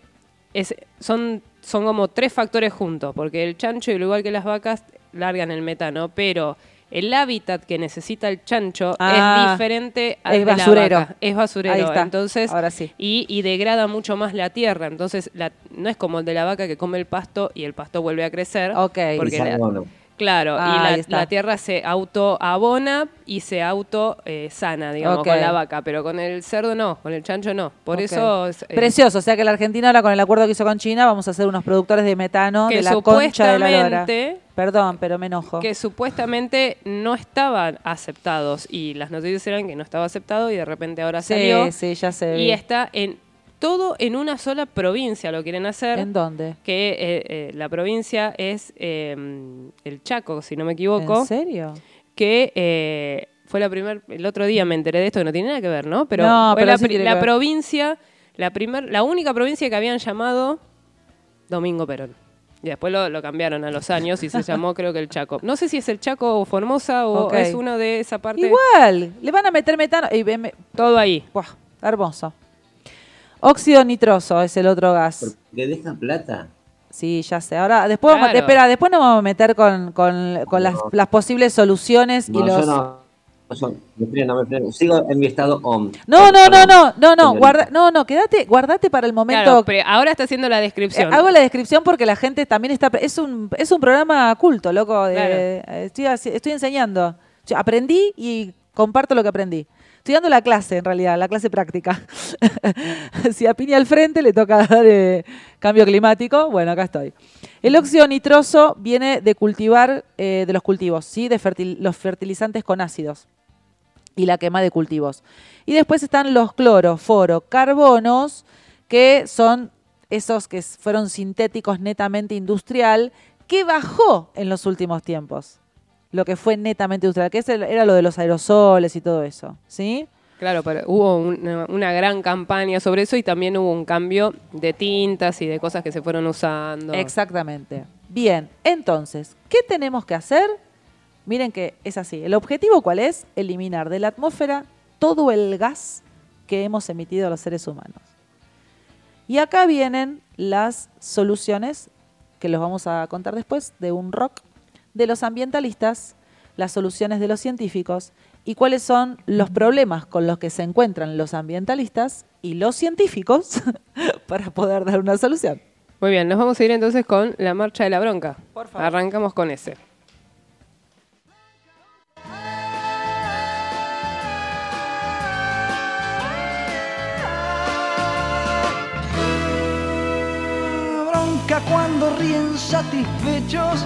son, son como tres factores juntos, porque el chancho, al igual que las vacas, largan el metano, pero el hábitat que necesita el chancho Ah, es diferente al es de la basurero. vaca. Es basurero. Ahí está, Entonces, ahora sí. y, y degrada mucho más la tierra. Entonces, la- no es como el de la vaca que come el pasto y el pasto vuelve a crecer. Ok. Porque. Claro, Ah, y ahí la, tierra se auto-abona y se auto-sana, digamos, Ok. con la vaca, pero con el cerdo no, con el chancho no. Por eso... es, eh, Precioso, o sea que la Argentina ahora con el acuerdo que hizo con China vamos a ser unos productores de metano Que de la concha de la lora. Perdón, pero me enojo. que supuestamente no estaban aceptados y las noticias eran que no estaba aceptado y de repente ahora Sí, salió sí, ya sé. y está en todo en una sola provincia lo quieren hacer. ¿En dónde? que eh, eh, la provincia es eh, el Chaco, si no me equivoco. ¿En serio? que eh, fue la primer, el otro día me enteré de esto que no tiene nada que ver, ¿no? Pero No, fue pero la, sí provincia, la primer, la única provincia que habían llamado Domingo Perón. Y después lo, lo cambiaron a los años y se llamó creo que el Chaco. No sé si es el Chaco o Formosa o es uno de esa parte. Igual, le van a meter metano. Y, Todo ahí. buah, hermoso. Óxido nitroso es el otro gas. Porque deja plata. Sí, ya sé. Ahora, después, vamos- Claro. espera, después nos vamos a meter con, con- con las, No. las posibles soluciones y No, los... yo no. Me freno, me freno. Sigo en mi estado OM. No, no, no, no, no, no, guarda, no, no, quédate, guardate para el momento. Claro, pero ahora está haciendo la Eh, descripción. hago la descripción porque la gente también está. Es un, es un programa culto, loco. de- Claro. eh, estoy, estoy enseñando. Yo aprendí y comparto lo que aprendí. Estoy dando la clase, en realidad, la clase práctica. si a Piña al frente le toca dar eh, cambio climático, bueno, acá estoy. El óxido nitroso viene de cultivar, eh, de los cultivos, ¿sí? De fertil- los fertilizantes con ácidos y la quema de cultivos. Y después están los cloro, foro, carbonos, que son esos que fueron sintéticos netamente industrial, que bajó en los últimos tiempos. Lo que fue netamente industrial, que era lo de los aerosoles y todo eso, ¿sí? Claro, pero hubo una, una gran campaña sobre eso y también hubo un cambio de tintas y de cosas que se fueron usando. Exactamente. Bien, entonces, ¿qué tenemos que hacer? Miren que es así. ¿El objetivo cuál es? Eliminar de la atmósfera todo el gas que hemos emitido los seres humanos. Y acá vienen las soluciones, que los vamos a contar después, de un rock, de los ambientalistas, las soluciones de los científicos y cuáles son los problemas con los que se encuentran los ambientalistas y los científicos para poder dar una solución. Muy bien, nos vamos a ir entonces con la marcha de la bronca. Por favor. Arrancamos con ese. Bronca cuando ríen satisfechos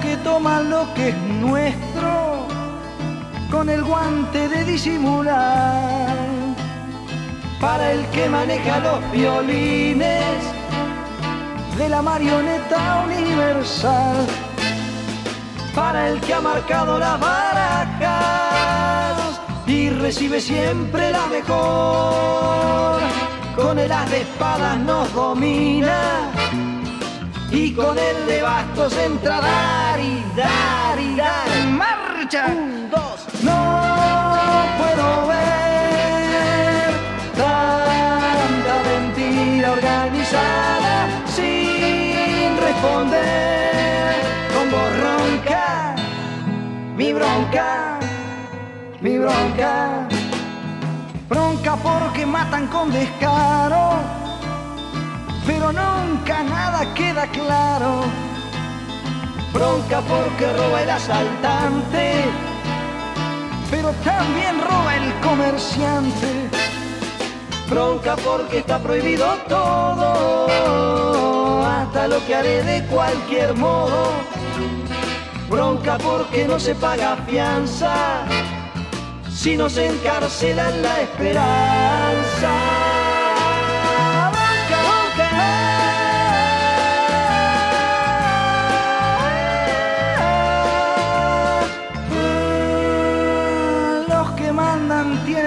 que toman lo que es nuestro con el guante de disimular, para el que maneja los violines de la marioneta universal, para el que ha marcado las barajas y recibe siempre la mejor. Con el as de espadas nos domina y con el de bastos entra dar y dar y dar. ¡Marcha! Un, dos. No puedo ver tanta mentira organizada sin responder con voz ronca. Mi bronca, mi bronca. Bronca porque matan con descaro, pero nunca nada queda claro. Bronca porque roba el asaltante, pero también roba el comerciante. Bronca porque está prohibido todo, hasta lo que haré de cualquier modo. Bronca porque no se paga fianza si nos encarcelan la esperanza.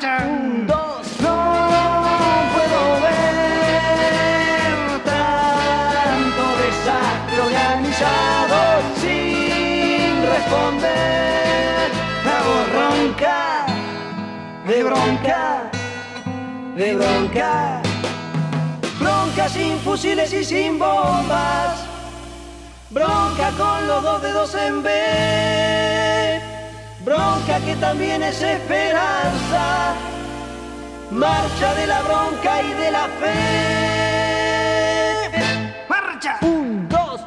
Un, dos, no puedo ver tanto desastre organizado sin responder. La voz ronca, de bronca, de bronca. Bronca sin fusiles y sin bombas. Bronca con los dos dedos en B bronca que también es esperanza, marcha de la bronca y de la fe. ¡Marcha! Un, dos.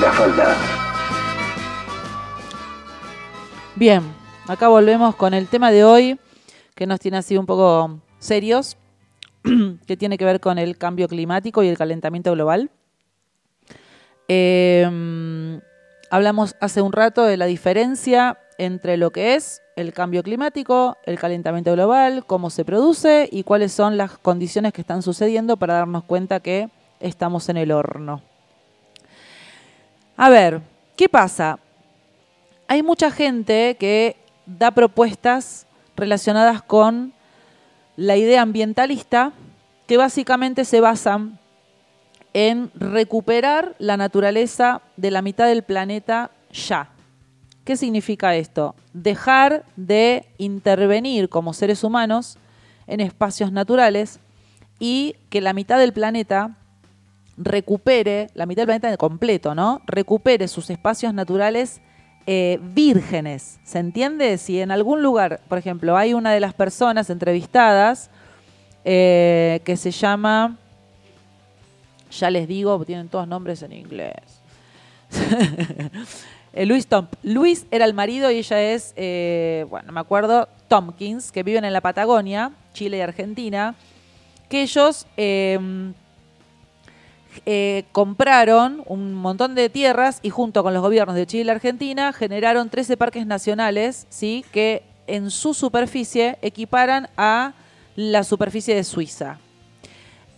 La Falda. Bien, acá volvemos con el tema de hoy, que nos tiene así un poco serios, que tiene que ver con el cambio climático y el calentamiento global. Eh, hablamos hace un rato de la diferencia entre lo que es el cambio climático, el calentamiento global, cómo se produce y cuáles son las condiciones que están sucediendo para darnos cuenta que estamos en el horno. A ver, ¿qué pasa? Hay mucha gente que da propuestas relacionadas con la idea ambientalista que básicamente se basan en recuperar la naturaleza de la mitad del planeta ya. ¿Qué significa esto? Dejar de intervenir como seres humanos en espacios naturales y que la mitad del planeta recupere, la mitad del planeta completo, ¿no? Recupere sus espacios naturales eh, vírgenes. ¿Se entiende? Si en algún lugar, por ejemplo, hay una de las personas entrevistadas eh, que se llama, ya les digo, tienen todos nombres en inglés. Eh, Luis Tom. Luis era el marido y ella es, eh, bueno, me acuerdo, Tompkins, que viven en la Patagonia, Chile y Argentina, que ellos eh, compraron un montón de tierras y junto con los gobiernos de Chile y Argentina generaron 13 parques nacionales, ¿sí? que en su superficie equiparan a la superficie de Suiza.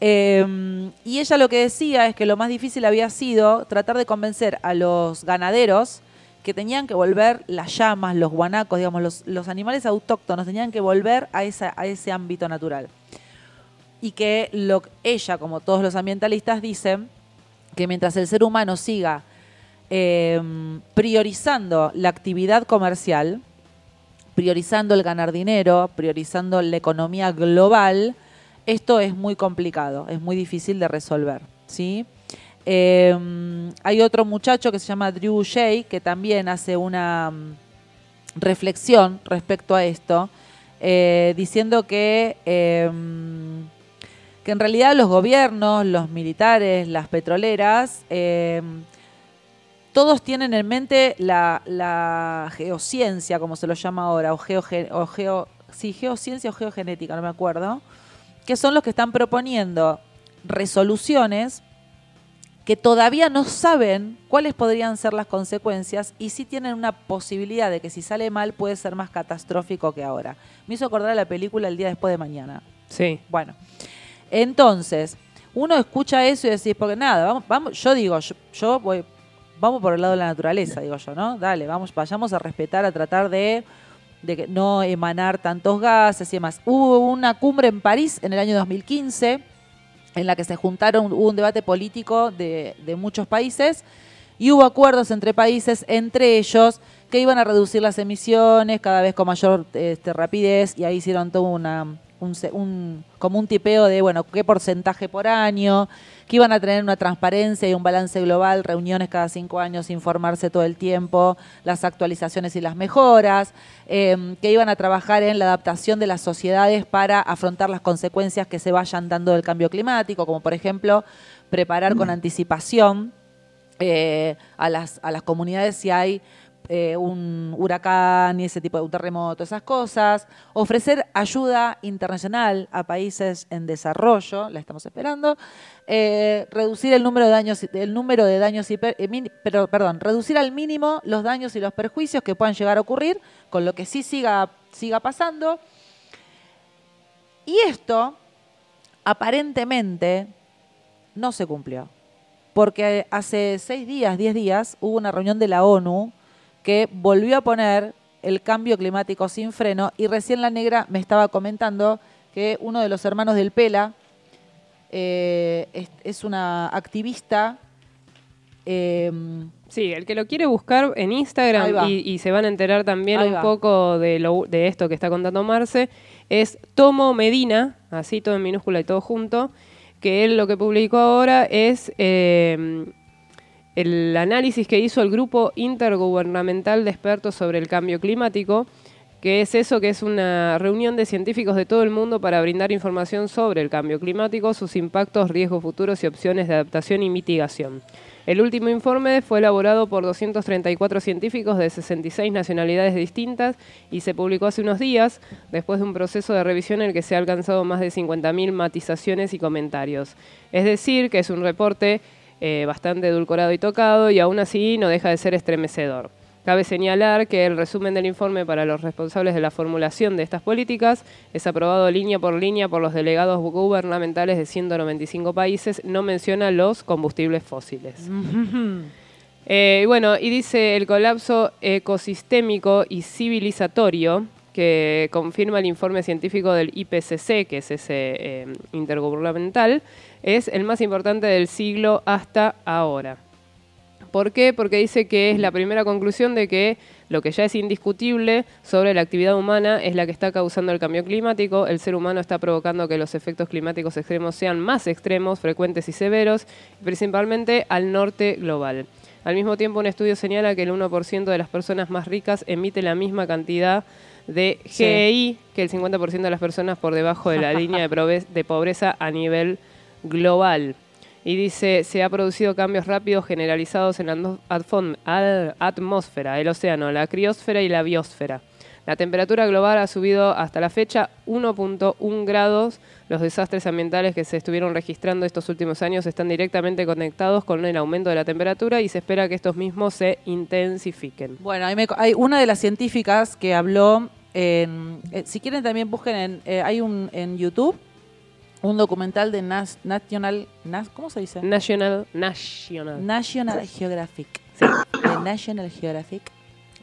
Eh, y ella lo que decía es que lo más difícil había sido tratar de convencer a los ganaderos que tenían que volver las llamas, los guanacos, digamos, los, los animales autóctonos tenían que volver a, a ese ámbito natural. Y que ella, como todos los ambientalistas, dicen que mientras el ser humano siga eh, priorizando la actividad comercial, priorizando el ganar dinero, priorizando la economía global, esto es muy complicado, es muy difícil de resolver, ¿sí? Eh, hay otro muchacho que se llama Drew Shea que también hace una mm, reflexión respecto a esto, eh, diciendo que, eh, que en realidad los gobiernos, los militares, las petroleras, eh, todos tienen en mente la, la geociencia, como se lo llama ahora, o, geoge- o geo, sí, geociencia o geogenética, no me acuerdo, que son los que están proponiendo resoluciones que todavía no saben cuáles podrían ser las consecuencias y sí tienen una posibilidad de que si sale mal puede ser más catastrófico que ahora. Me hizo acordar a la película El día después de mañana. Sí. Bueno, entonces, uno escucha eso y decís, porque nada, vamos, vamos, yo digo, yo, yo voy, vamos por el lado de la naturaleza, digo yo, ¿no? Dale, vamos, vayamos a respetar, a tratar de, de que no emanar tantos gases y demás. Hubo una cumbre en París en el año 2015 en la que se juntaron, hubo un debate político de, de muchos países y hubo acuerdos entre países, entre ellos, que iban a reducir las emisiones cada vez con mayor este, rapidez y ahí hicieron todo una, un, como un tipeo de, bueno, qué porcentaje por año, que iban a tener una transparencia y un balance global, reuniones cada cinco años, informarse todo el tiempo, las actualizaciones y las mejoras, eh, que iban a trabajar en la adaptación de las sociedades para afrontar las consecuencias que se vayan dando del cambio climático, como por ejemplo preparar con anticipación eh, a, las, a las comunidades si hay eh, un huracán y ese tipo de un terremoto, esas cosas. Ofrecer ayuda internacional a países en desarrollo, la estamos esperando. Eh, reducir el número de daños, el número de daños y per- eh, pero, perdón, reducir al mínimo los daños y los perjuicios que puedan llegar a ocurrir, con lo que sí siga, siga pasando. Y esto, aparentemente, no se cumplió porque hace seis días, diez días, hubo una reunión de la ONU que volvió a poner el cambio climático sin freno y recién la negra me estaba comentando que uno de los hermanos del Pela eh, es, es una activista. eh, Sí, el que lo quiere buscar en Instagram y, y se van a enterar también Ahí un va. poco de, lo, de esto que está contando Marce, es Tomo Medina, así todo en minúscula y todo junto, que él lo que publicó ahora es eh, el análisis que hizo el Grupo Intergubernamental de Expertos sobre el Cambio Climático, que es eso, que es una reunión de científicos de todo el mundo para brindar información sobre el cambio climático, sus impactos, riesgos futuros y opciones de adaptación y mitigación. El último informe fue elaborado por 234 científicos de 66 nacionalidades distintas y se publicó hace unos días, después de un proceso de revisión en el que se ha alcanzado más de 50.000 matizaciones y comentarios. Es decir, que es un reporte eh, bastante edulcorado y tocado y aún así no deja de ser estremecedor. Cabe señalar que el resumen del informe para los responsables de la formulación de estas políticas es aprobado línea por línea por los delegados gubernamentales de 195 países, no menciona los combustibles fósiles. Eh, y bueno, y dice el colapso ecosistémico y civilizatorio que confirma el informe científico del IPCC, que es ese eh, intergubernamental, es el más importante del siglo hasta ahora. ¿Por qué? Porque dice que es la primera conclusión de que lo que ya es indiscutible sobre la actividad humana es la que está causando el cambio climático. El ser humano está provocando que los efectos climáticos extremos sean más extremos, frecuentes y severos, principalmente al norte global. Al mismo tiempo, un estudio señala que el 1% de las personas más ricas emite la misma cantidad de Sí. GI que el 50% de las personas por debajo de la línea de, pobreza a nivel global. Y dice, se ha producido cambios rápidos generalizados en la atmósfera, el océano, la criosfera y la biosfera. La temperatura global ha subido hasta la fecha 1.1 grados. Los desastres ambientales que se estuvieron registrando estos últimos años están directamente conectados con el aumento de la temperatura y se espera que estos mismos se intensifiquen. Bueno, hay una de las científicas que habló, en, eh, si quieren también busquen, en, eh, hay un en YouTube un documental de Nas- National, Nas- ¿cómo se dice? National, National. National Geographic. De National Geographic.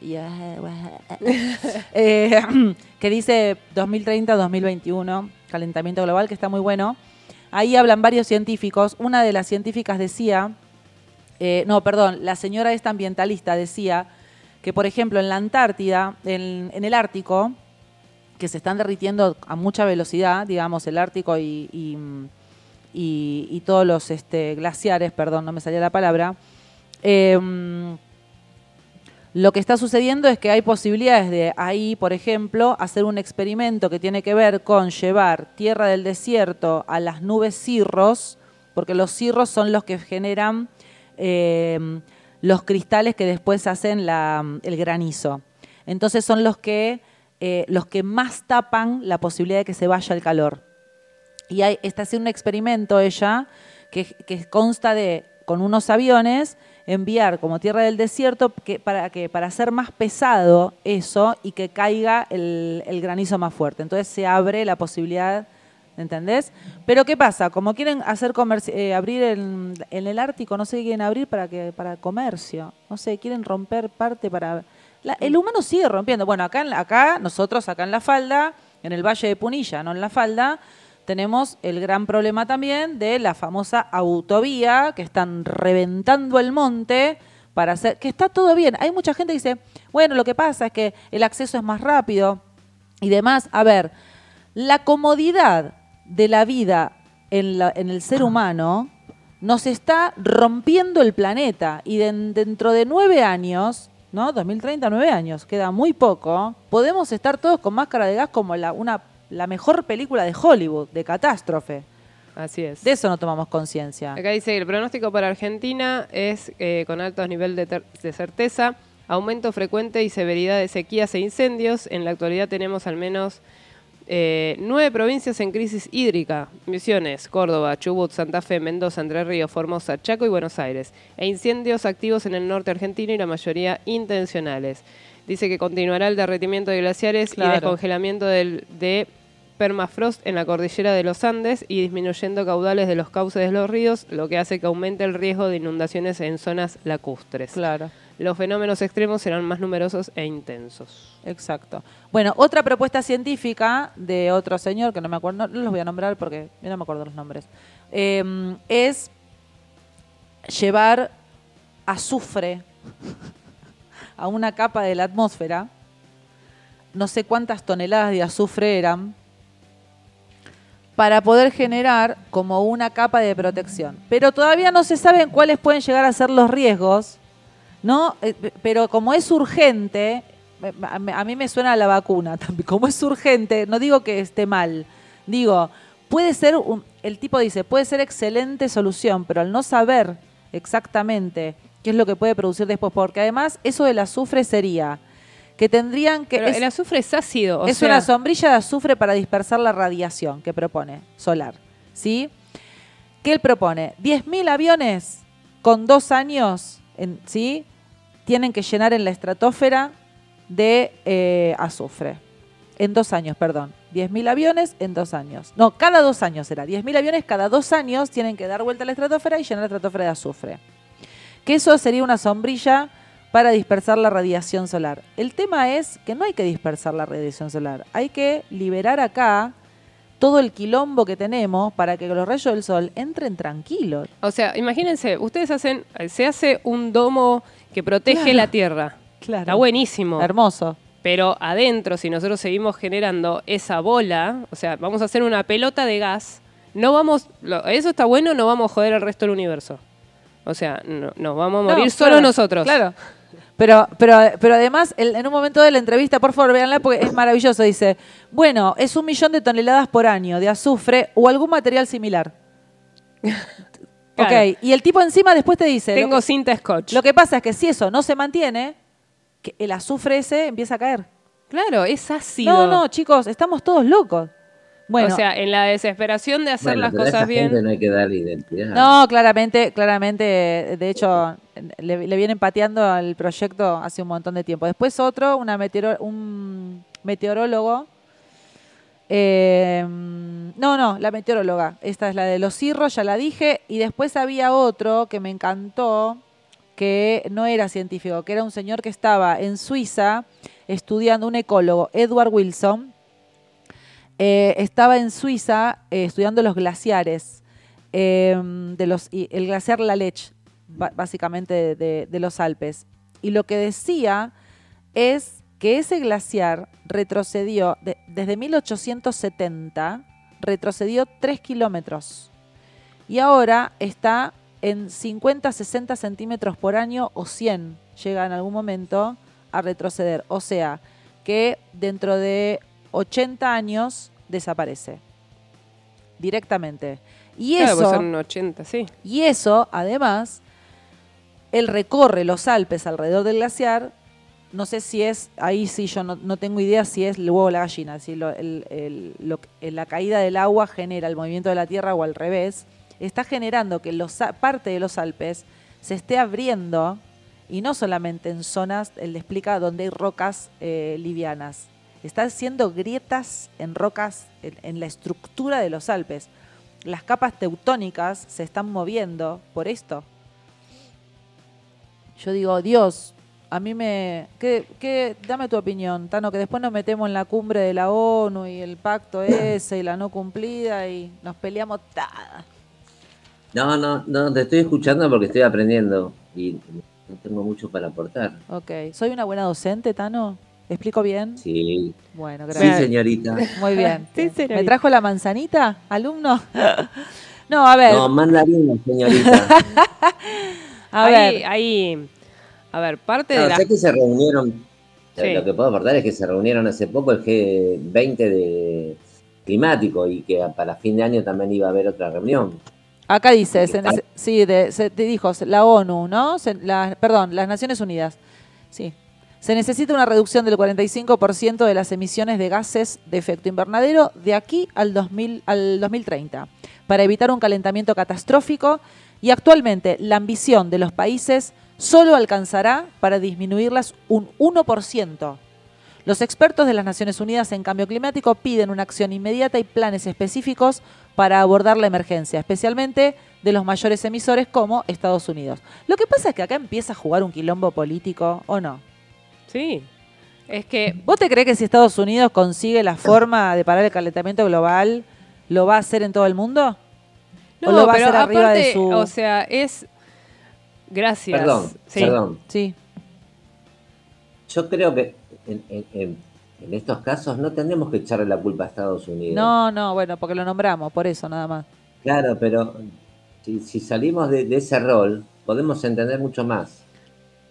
Eh, que dice 2030-2021, calentamiento global, que está muy bueno. Ahí hablan varios científicos. Una de las científicas decía, eh, no, perdón, la señora esta ambientalista decía que, por ejemplo, en la Antártida, en, el Ártico, que se están derritiendo a mucha velocidad, digamos, el Ártico y, y, todos los este, glaciares, perdón, no me salía la palabra, em, lo que está sucediendo es que hay posibilidades de ahí, por ejemplo, hacer un experimento que tiene que ver con llevar tierra del desierto a las nubes cirros, porque los cirros son los que generan eh, los cristales que después hacen el granizo. Entonces son los que, eh, los que más tapan la posibilidad de que se vaya el calor. Y hay, está haciendo un experimento ella que, consta de, con unos aviones, enviar como tierra del desierto para, que, para hacer más pesado eso y que caiga el granizo más fuerte. Entonces se abre la posibilidad, ¿entendés? Pero ¿qué pasa? Como quieren hacer eh, abrir en, el Ártico, no sé quieren abrir para, que, para comercio, no sé, quieren romper parte para... El humano sigue rompiendo. Bueno, acá, acá, nosotros acá en la falda, en el Valle de Punilla, no en la falda, tenemos el gran problema también de la famosa autovía, que están reventando el monte para hacer, que está todo bien. Hay mucha gente que dice, bueno, lo que pasa es que el acceso es más rápido y demás. A ver, la comodidad de la vida en, la- en el ser humano nos está rompiendo el planeta y den- dentro de nueve años, ¿no? 2030, nueve años, queda muy poco, podemos estar todos con máscara de gas como la, una, la mejor película de Hollywood, de catástrofe. Así es. De eso no tomamos conciencia. Acá dice que el pronóstico para Argentina es eh, con altos niveles de, ter- de certeza, aumento frecuente y severidad de sequías e incendios. En la actualidad tenemos al menos eh, nueve provincias en crisis hídrica. Misiones, Córdoba, Chubut, Santa Fe, Mendoza, Entre Ríos, Formosa, Chaco y Buenos Aires. E incendios activos en el norte argentino y la mayoría intencionales. Dice que continuará el derretimiento de glaciares Claro. y descongelamiento del- de permafrost en la cordillera de los Andes y disminuyendo caudales de los cauces de los ríos, lo que hace que aumente el riesgo de inundaciones en zonas lacustres. Claro. Los fenómenos extremos serán más numerosos e intensos. Exacto. Bueno, otra propuesta científica de otro señor, que no me acuerdo, no, los voy a nombrar porque no me acuerdo los nombres, eh, es llevar azufre a una capa de la atmósfera, no sé cuántas toneladas de azufre eran, para poder generar como una capa de protección. Pero todavía no se saben cuáles pueden llegar a ser los riesgos, ¿no? Eh, pe- Pero como es urgente, a mí me suena la vacuna también, como es urgente, no digo que esté mal, digo, puede ser, un- el tipo dice, puede ser excelente solución, pero al no saber exactamente qué es lo que puede producir después, porque además eso del azufre sería que tendrían que... Pero es- el azufre es ácido. o es sea, una sombrilla de azufre para dispersar la radiación que propone solar. ¿Sí? ¿Qué él propone? 10.000 aviones con dos años, en, ¿sí? Tienen que llenar en la estratosfera de eh, azufre. En dos años, perdón. 10.000 aviones en dos años. No, cada dos años será. 10.000 aviones cada dos años tienen que dar vuelta a la estratosfera y llenar la estratosfera de azufre. Que eso sería una sombrilla para dispersar la radiación solar. El tema es que no hay que dispersar la radiación solar, hay que liberar acá todo el quilombo que tenemos para que los rayos del sol entren tranquilos. O sea, imagínense, ustedes hacen, se hace un domo que protege Claro. la Tierra. Claro. Está buenísimo. Hermoso. Pero adentro, si nosotros seguimos generando esa bola, o sea, vamos a hacer una pelota de gas, no vamos, lo- eso está bueno, no vamos a joder al resto del universo. O sea, no- nos vamos a morir No, solo claro, nosotros. Claro. Pero, pero, pero además, en un momento de la entrevista, por favor, véanla porque es maravilloso. Dice, bueno, es un millón de toneladas por año de azufre o algún material similar. Claro. Ok, y el tipo encima después te dice, Tengo que- cinta scotch. Lo que pasa es que si eso no se mantiene, que el azufre ese empieza a caer. Claro, es ácido. No, no, chicos, estamos todos locos. Bueno, o sea, en la desesperación de hacer Bueno, las pero a esa cosas bien. gente no hay que darle identidad. no, claramente, claramente, de hecho, le, le vienen pateando al proyecto hace un montón de tiempo. Después otro, una meteoro- un meteorólogo. eh, no, no, la meteoróloga. Esta es la de los cirros, ya la dije. Y después había otro que me encantó, que no era científico, que era un señor que estaba en Suiza estudiando, un ecólogo, Edward Wilson, eh, estaba en Suiza eh, estudiando los glaciares, y el glaciar La Lech, ba- básicamente de, los Alpes. Y lo que decía es que ese glaciar retrocedió de- desde 1870, retrocedió 3 kilómetros. Y ahora está en 50, 60 centímetros por año o 100, llega en algún momento a retroceder. O sea, que dentro de 80 años desaparece directamente. Y Claro, pues eso, son 80, sí. y eso, además, él recorre los Alpes alrededor del glaciar. No sé si es, ahí sí yo no, no tengo idea si es el huevo o la gallina, si lo- el- el- lo la caída del agua genera el movimiento de la Tierra o al revés. Está generando que los, parte de los Alpes se esté abriendo y no solamente en zonas, él le explica, donde hay rocas eh, livianas. Está haciendo grietas en rocas, en, en la estructura de los Alpes. Las capas teutónicas se están moviendo por esto. Yo digo, Dios, a mí me... ¿qué, qué- dame tu opinión, Tano, que después nos metemos en la cumbre de la ONU y el pacto ese y la no cumplida y nos peleamos tada. No, no, no, te estoy escuchando porque estoy aprendiendo y no tengo mucho para aportar. Ok, ¿soy una buena docente, Tano? ¿Explico bien? Sí, Bueno, sí, gracias. señorita. Muy bien. Sí, ¿Me trajo la manzanita, alumno? no, a ver, No, mandarina, señorita. a ahí, ver. ahí, a ver, parte de la... sé que se reunieron, Sí. lo que puedo aportar es que se reunieron hace poco el G20 de climático y que para fin de año también iba a haber otra reunión. Acá dice, está- nece- sí, de- se, te dijo la ONU, ¿no? Se- la- perdón, las Naciones Unidas. Sí. Se necesita una reducción del 45% de las emisiones de gases de efecto invernadero de aquí al, 2000, al 2030 para evitar un calentamiento catastrófico y actualmente la ambición de los países solo alcanzará para disminuirlas un 1%. Los expertos de las Naciones Unidas en Cambio Climático piden una acción inmediata y planes específicos para abordar la emergencia, especialmente de los mayores emisores como Estados Unidos. Lo que pasa es que acá empieza a jugar un quilombo político, ¿o no? Sí, es que ¿Vos te crees que si Estados Unidos consigue la forma de parar el calentamiento global, lo va a hacer en todo el mundo? ¿O lo va a pero hacer arriba de aparte, su...? O sea, es... Gracias. Perdón, Sí. perdón. Sí, Yo creo que en, en- en- en estos casos no tenemos que echarle la culpa a Estados Unidos. no, no, bueno, porque lo nombramos, por eso nada más. Claro, pero si, si salimos de, de ese rol, podemos entender mucho más.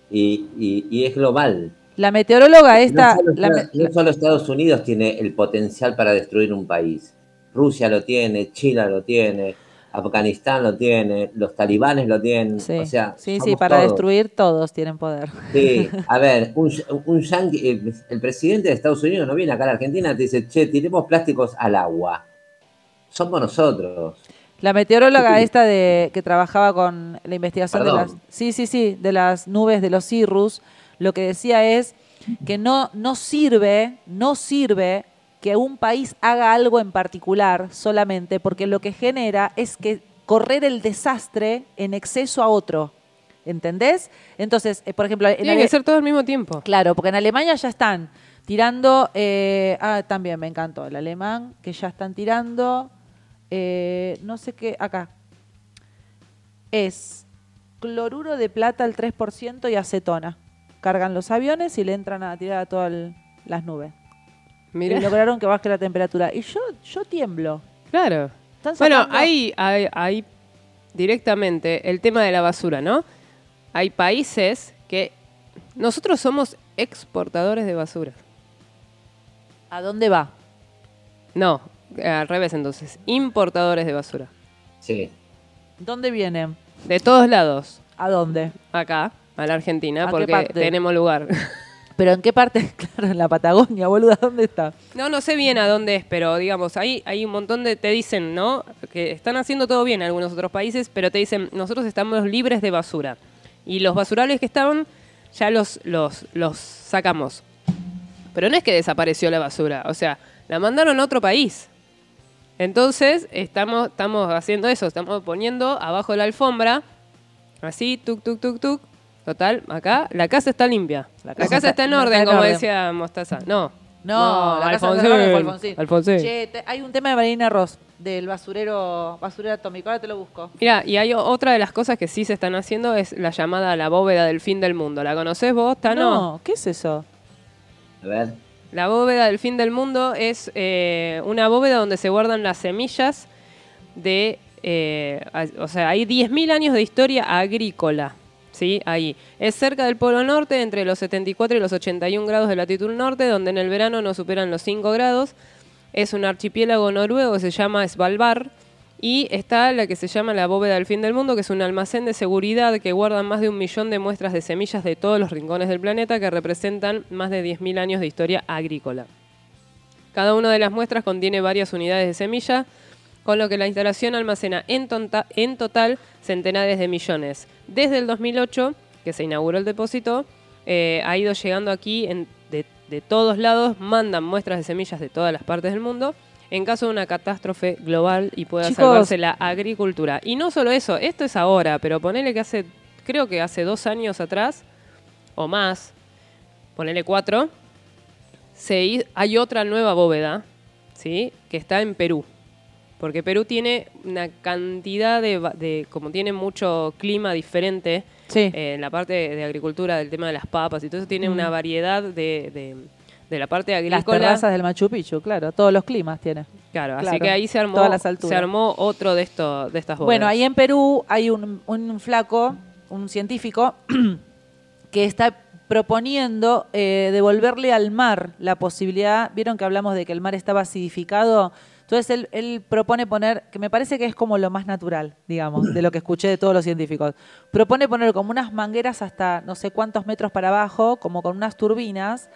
Y, y- y es global. La meteoróloga esta... no, solo, la Estados- me- no solo Estados Unidos tiene el potencial para destruir un país. Rusia lo tiene, China lo tiene, Afganistán lo tiene, los talibanes lo tienen. Sí, O sea, sí, sí, para todos. destruir todos tienen poder. Sí, a ver, un, un yanqui- el, el presidente de Estados Unidos no viene acá a la Argentina y te dice, che, tiremos plásticos al agua. Somos nosotros. La meteoróloga esta de que trabajaba con la investigación de las sí, sí, sí, de las nubes de los cirrus, lo que decía es que no no sirve, no sirve que un país haga algo en particular solamente porque lo que genera es que correr el desastre en exceso a otro. ¿Entendés? Entonces, eh, por ejemplo, en Tiene Ale- que ser todo al mismo tiempo. Claro, porque en Alemania ya están tirando. eh, ah, también me encantó el alemán, que ya están tirando. eh, no sé qué. Acá. Es cloruro de plata al 3% y acetona. Cargan los aviones y le entran a tirar a todas las nubes. Mira, Y lograron que baje la temperatura. Y yo, yo tiemblo. claro. Están Bueno, hay, hay, hay directamente el tema de la basura, ¿no? Hay países que nosotros somos exportadores de basura. ¿A dónde va? No, al revés entonces, importadores de basura. Sí. ¿Dónde vienen? De todos lados, ¿A dónde? acá, a la ¿A Argentina, porque tenemos lugar. ¿Pero en qué parte? Claro, en la Patagonia, boluda. ¿Dónde está? No, no sé bien a dónde es, pero digamos, ahí hay un montón de, te dicen, ¿no? Que están haciendo todo bien en algunos otros países, pero te dicen, nosotros estamos libres de basura. Y los basurales que estaban, ya los, los, los sacamos. Pero no es que desapareció la basura, o sea, la mandaron a otro país. Entonces, estamos, estamos haciendo eso, estamos poniendo abajo de la alfombra, así, tuk, tuk, tuk, tuk. Total, acá la casa está limpia. La casa, está, en está orden, en como orden. decía Mostaza. No. No, la casa Alfonsín. de Alfonsín. Alfonsín. Alfonsín. Che, te- hay un tema de Marina Ross, del basurero, basurero atómico. Ahora te lo busco. Mira, y hay otra de las cosas que sí se están haciendo es la llamada la bóveda del fin del mundo. ¿La conoces vos, Tano? No, ¿qué es eso? A ver. La bóveda del fin del mundo es eh, una bóveda donde se guardan las semillas de... eh, o sea, hay 10.000 años de historia agrícola. ¿Sí? Ahí. Es cerca del Polo Norte, entre los 74 y los 81 grados de latitud norte, donde en el verano no superan los 5 grados. Es un archipiélago noruego que se llama Svalbard. Y está la que se llama la bóveda del fin del mundo, que es un almacén de seguridad que guarda más de un millón de muestras de semillas de todos los rincones del planeta que representan más de 10.000 años de historia agrícola. Cada una de las muestras contiene varias unidades de semilla, con lo que la instalación almacena en, tonta- en total centenares de millones. Desde el 2008, que se inauguró el depósito, eh, ha ido llegando aquí en- de, de todos lados, mandan muestras de semillas de todas las partes del mundo en caso de una catástrofe global y pueda Chicos. salvarse la agricultura. Y no solo eso, esto es ahora, pero ponele que hace, creo que hace dos años atrás, o más, ponele cuatro, se hay otra nueva bóveda, ¿sí? Que está en Perú. Porque Perú tiene una cantidad de, como tiene mucho clima diferente Sí. eh, en la parte de, agricultura, del tema de las papas y todo eso, tiene una variedad de, de- de la parte Las agrícola. terrazas del Machu Picchu, claro. Todos los climas tiene. Claro, así que ahí se armó, todas las alturas. se armó otro de, esto, de estas bóvedas. Bueno, ahí en Perú hay un, un flaco, un científico, que está proponiendo eh, devolverle al mar la posibilidad, vieron que hablamos de que el mar estaba acidificado, entonces él, él propone poner, que me parece que es como lo más natural, digamos, de lo que escuché de todos los científicos, propone poner como unas mangueras hasta no sé cuántos metros para abajo, como con unas turbinas,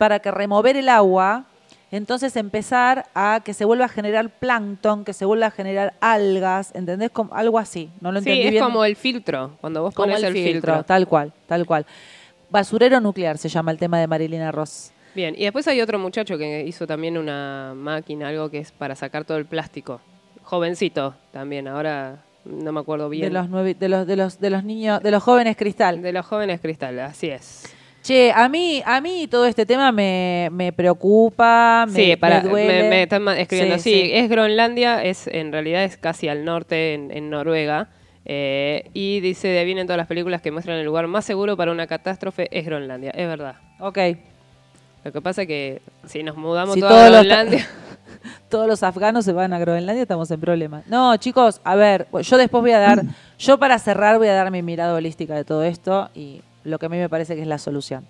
para que remover el agua, entonces empezar a que se vuelva a generar plancton, que se vuelva a generar algas, ¿entendés? Como algo así, no lo sí, entendí es bien. como el filtro, cuando vos pones el, filtro. Tal cual, tal cual. Basurero nuclear se llama el tema de Marilina Ross. Bien, y después hay otro muchacho que hizo también una máquina, algo que es para sacar todo el plástico. Jovencito también, ahora no me acuerdo bien. De los, nueve, de, los, de, los, de los niños, de los jóvenes cristal. De los jóvenes cristal, así es. Che, a mí, a mí todo este tema me, me preocupa, me, sí, para, me duele. me, me están escribiendo. Sí, Sí, sí. es Groenlandia, es en realidad es casi al norte, en, en Noruega. eh, y dice, de vienen todas las películas que muestran el lugar más seguro para una catástrofe es Groenlandia. Es verdad. Ok. Lo que pasa es que si nos mudamos Si todos todos a los- Groenlandia... Todos los afganos se van a Groenlandia, estamos en problemas. No, chicos, a ver, yo después voy a dar, yo para cerrar voy a dar mi mirada holística de todo esto y lo que a mí me parece que es la solución.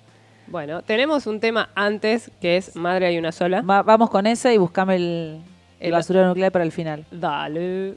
Bueno, tenemos un tema antes que es Madre hay una sola. Va- vamos con ese y buscame el, el El- basurero nuclear para el final. Dale.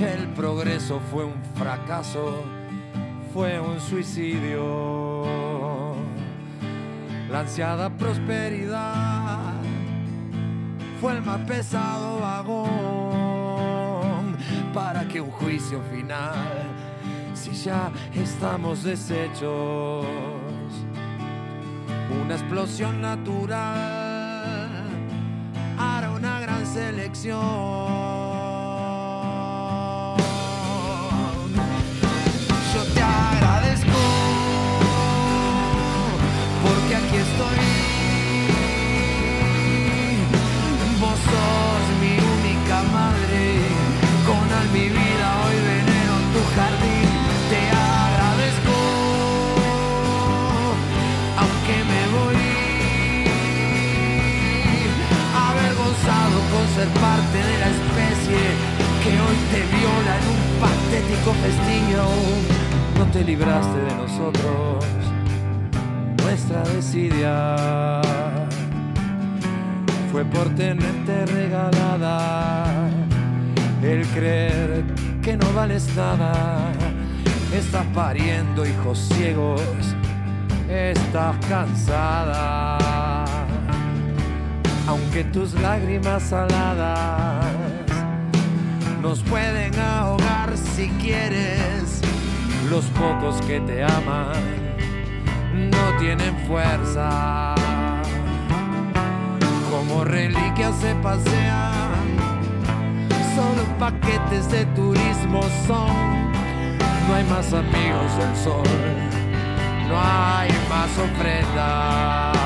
el progreso fue un fracaso, fue un suicidio. La ansiada prosperidad fue el más pesado vagón para que un juicio final, si ya estamos deshechos, una explosión natural hará una gran selección. Ser parte de la especie que hoy te viola en un patético festín. No te libraste de nosotros, nuestra desidia fue por tenerte regalada el creer que no vales nada. Estás pariendo hijos ciegos, estás cansada. Aunque tus lágrimas saladas nos pueden ahogar si quieres, los pocos que te aman no tienen fuerza como reliquias se pasean. Solo paquetes de turismo son. No hay más amigos del sol, no hay más ofrendas.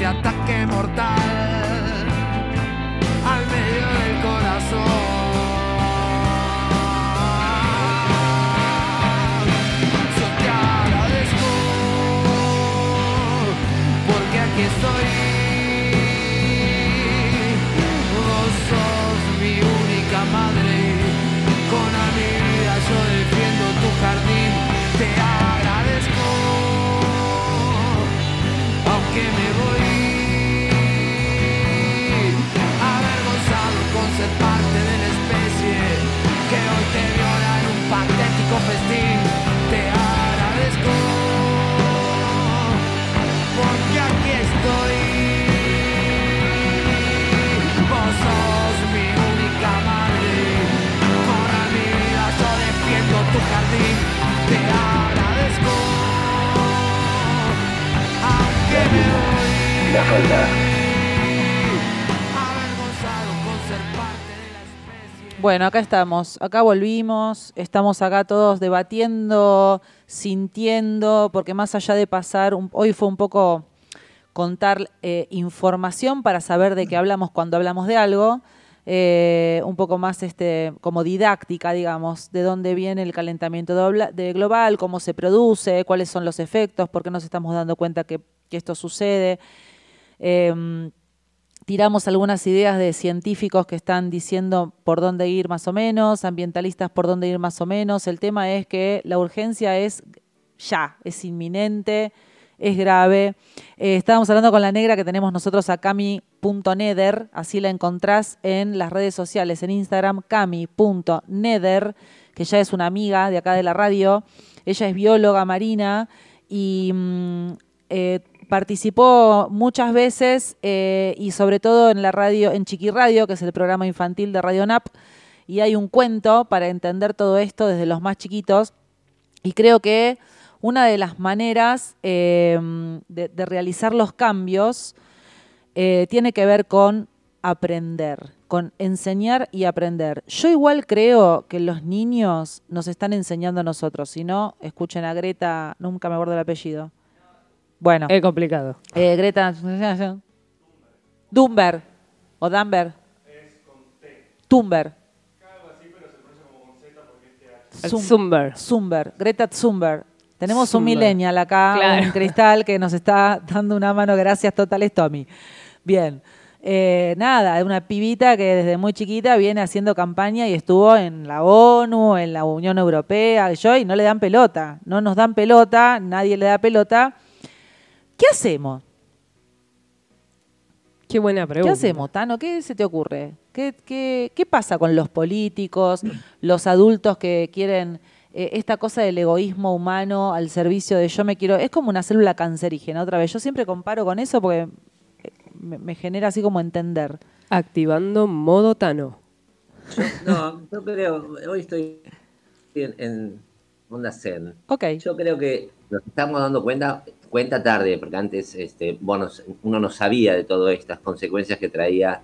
Este ataque mortal al medio del corazón. Yo te La falda. Avergonzado con ser parte de la especie. Bueno, acá estamos, acá volvimos, estamos acá todos debatiendo, sintiendo, porque más allá de pasar, un- hoy fue un poco contar eh, información para saber de qué hablamos cuando hablamos de algo, eh, un poco más este, como didáctica, digamos, de dónde viene el calentamiento de global, cómo se produce, cuáles son los efectos, por qué nos estamos dando cuenta que, que esto sucede. Em, tiramos algunas ideas de científicos que están diciendo por dónde ir más o menos, ambientalistas por dónde ir más o menos. El tema es que la urgencia es ya, es inminente, es grave. Eh, estábamos hablando con la negra que tenemos nosotros a cami.nether, así la encontrás en las redes sociales, en Instagram, cami.nether, que ya es una amiga de acá de la radio. Ella es bióloga marina y mm, eh, participó muchas veces eh, y sobre todo en la radio, en Chiqui Radio, que es el programa infantil de Radio NAP, y hay un cuento para entender todo esto desde los más chiquitos. Y creo que una de las maneras eh, de, de realizar los cambios eh, tiene que ver con aprender, con enseñar y aprender. Yo igual creo que los niños nos están enseñando a nosotros. Si no, escuchen a Greta, nunca me acuerdo el apellido. Bueno, Es complicado. eh, Greta Dumber o Dumber. Tumber. El Zum- Zumber. Zumber, Greta Thunberg. Tenemos un millennial acá, Claro. un cristal que nos está dando una mano. Gracias totales, Tommy. Bien. Eh, nada, una pibita que desde muy chiquita viene haciendo campaña y estuvo en la ONU, en la Unión Europea, yo, y no le dan pelota. No nos dan pelota, nadie le da pelota. ¿Qué hacemos? Qué buena pregunta. ¿Qué hacemos, Tano? ¿Qué se te ocurre? ¿Qué, qué, qué pasa con los políticos, los adultos que quieren eh, esta cosa del egoísmo humano al servicio de yo me quiero? Es como una célula cancerígena, otra vez. Yo siempre comparo con eso porque eh, me, me genera así como entender. Activando modo Tano. No, yo creo, hoy estoy en, en Onda Zen. Ok. Yo creo que nos estamos dando cuenta, cuenta tarde, porque antes este, bueno, uno no sabía de todas estas consecuencias que traía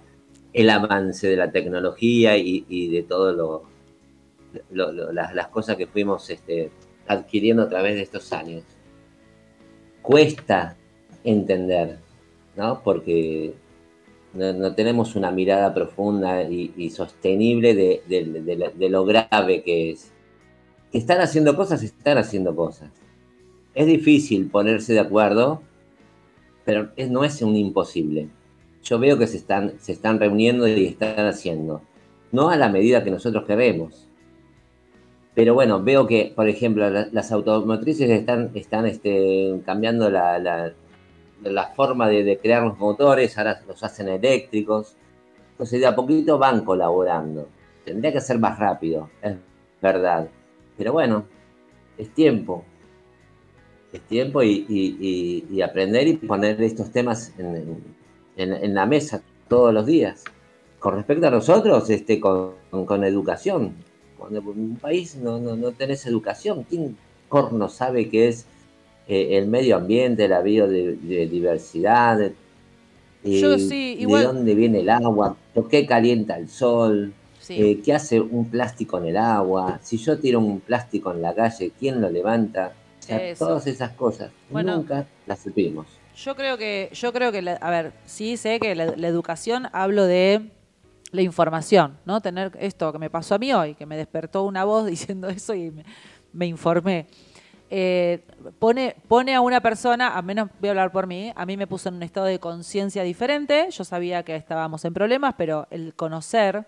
el avance de la tecnología y, y de todo lo, lo- las, cosas que fuimos este, adquiriendo a través de estos años. Cuesta entender, ¿no? Porque no, tenemos una mirada profunda y, sostenible de lo grave que es. Que están haciendo cosas, están haciendo cosas. Es difícil ponerse de acuerdo, pero es- no es un imposible. Yo veo que se están, se están reuniendo y están haciendo. No a la medida que nosotros queremos. Pero bueno, veo que, por ejemplo, la- las automotrices están, están este, cambiando la, la- forma de, crear los motores, ahora los hacen eléctricos. Entonces, de a poquito van colaborando. Tendría que ser más rápido, es verdad. Pero bueno, es tiempo. Es tiempo y, y- y- y aprender y poner estos temas en, en- en la mesa todos los días. Con respecto a nosotros, este, con, con educación. Cuando en un país no, no, no tenés educación, ¿quién corno sabe qué es eh, el medio ambiente, la biodiversidad? eh, Yo sí, igual- ¿De dónde viene el agua? ¿Por qué calienta el sol? Sí. Eh, ¿Qué hace un plástico en el agua? Si yo tiro un plástico en la calle, ¿quién lo levanta? O sea, todas esas cosas Bueno. nunca las supimos. Yo creo que, yo creo que, la- a ver, sí sé que la, la educación hablo de la información, ¿no? Tener esto que me pasó a mí hoy, que me despertó una voz diciendo eso y me, informé. Eh, pone, pone a una persona, a menos voy a hablar por mí, a mí me puso en un estado de conciencia diferente, yo sabía que estábamos en problemas, pero el conocer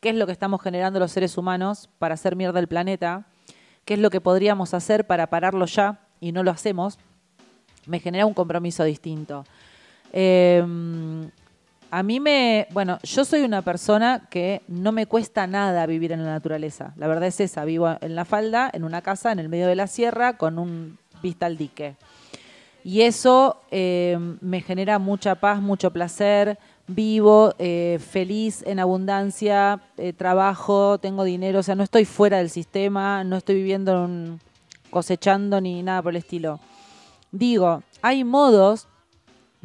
qué es lo que estamos generando los seres humanos para hacer mierda el planeta, qué es lo que podríamos hacer para pararlo ya y no lo hacemos, me genera un compromiso distinto. Eh, a mí me, bueno, yo soy una persona que no me cuesta nada vivir en la naturaleza. La verdad es esa, vivo en la falda, en una casa en el medio de la sierra con un vista al dique. Y eso eh, me genera mucha paz, mucho placer. Vivo eh, feliz, en abundancia, eh, trabajo, tengo dinero, o sea, no estoy fuera del sistema, no estoy viviendo en cosechando ni nada por el estilo. Digo, hay modos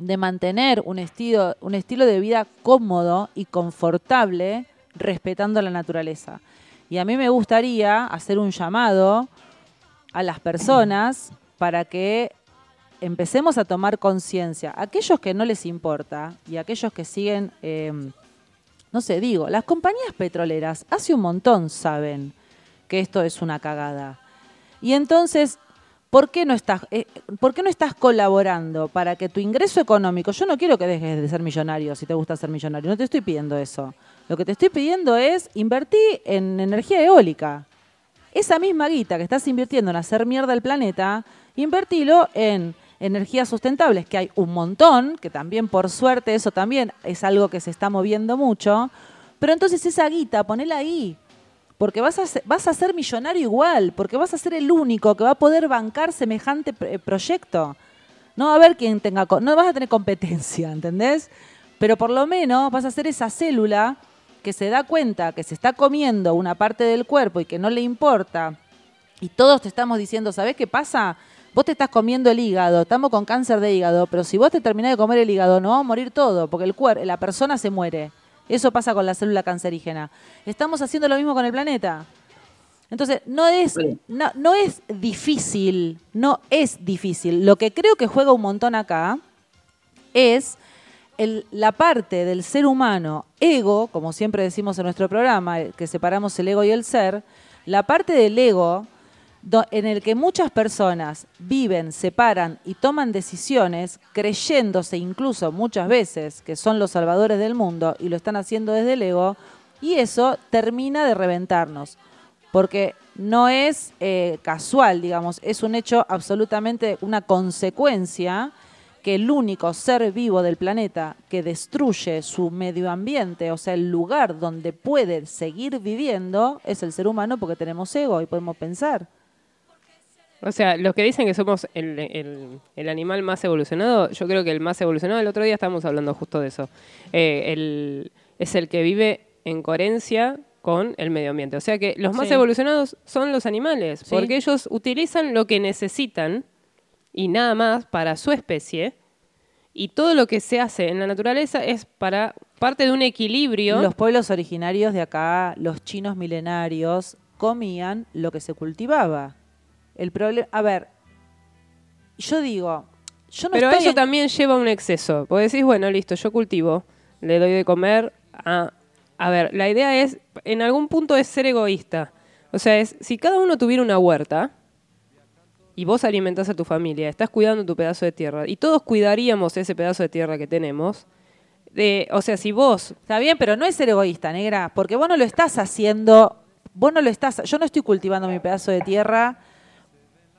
de mantener un estilo, un estilo de vida cómodo y confortable respetando la naturaleza. Y a mí me gustaría hacer un llamado a las personas para que empecemos a tomar conciencia. Aquellos que no les importa y aquellos que siguen, eh, no sé, digo, las compañías petroleras hace un montón saben que esto es una cagada. Y entonces, ¿por qué no estás, eh, ¿por qué no estás colaborando para que tu ingreso económico, yo no quiero que dejes de ser millonario si te gusta ser millonario, no te estoy pidiendo eso. Lo que te estoy pidiendo es invertir en energía eólica. Esa misma guita que estás invirtiendo en hacer mierda el planeta, invertilo en energías sustentables, que hay un montón, que también por suerte eso también es algo que se está moviendo mucho, pero entonces esa guita, ponela ahí, porque vas a, ser, vas a ser millonario igual, porque vas a ser el único que va a poder bancar semejante proyecto. No va a haber quien tenga, no vas a tener competencia, ¿entendés? Pero por lo menos vas a ser esa célula que se da cuenta que se está comiendo una parte del cuerpo y que no le importa. Y todos te estamos diciendo, ¿sabés qué pasa? Vos te estás comiendo el hígado, estamos con cáncer de hígado, pero si vos te terminás de comer el hígado, no vamos a morir todo, porque el cuer la persona se muere. Eso pasa con la célula cancerígena. Estamos haciendo lo mismo con el planeta. Entonces, no es, no, no es difícil, no es difícil. Lo que creo que juega un montón acá es el- la parte del ser humano ego, como siempre decimos en nuestro programa, eh, que separamos el ego y el ser, La parte del ego, en el que muchas personas viven, separan y toman decisiones, creyéndose incluso muchas veces que son los salvadores del mundo y lo están haciendo desde el ego, y eso termina de reventarnos. Porque no es eh, casual, digamos, es un hecho absolutamente, una consecuencia que el único ser vivo del planeta que destruye su medio ambiente, o sea, el lugar donde puede seguir viviendo, es el ser humano porque tenemos ego y podemos pensar. O sea, los que dicen que somos el, el- el animal más evolucionado, yo creo que el más evolucionado, el otro día estábamos hablando justo de eso, eh, el- es el que vive en coherencia con el medio ambiente. O sea que los más Sí. evolucionados son los animales, Sí. porque ellos utilizan lo que necesitan y nada más para su especie. Y todo lo que se hace en la naturaleza es para parte de un equilibrio. Los pueblos originarios de acá, los chinos milenarios, comían lo que se cultivaba. El problema, a ver, yo digo, yo no Pero estoy eso en- también lleva a un exceso. Porque decís, bueno, listo, yo cultivo, le doy de comer a... A ver, la idea es, en algún punto es ser egoísta. O sea, es, si cada uno tuviera una huerta y vos alimentás a tu familia, estás cuidando tu pedazo de tierra y todos cuidaríamos ese pedazo de tierra que tenemos, de, o sea, si vos... Está bien, pero no es ser egoísta, negra, porque vos no lo estás haciendo, vos no lo estás, yo no estoy cultivando mi pedazo de tierra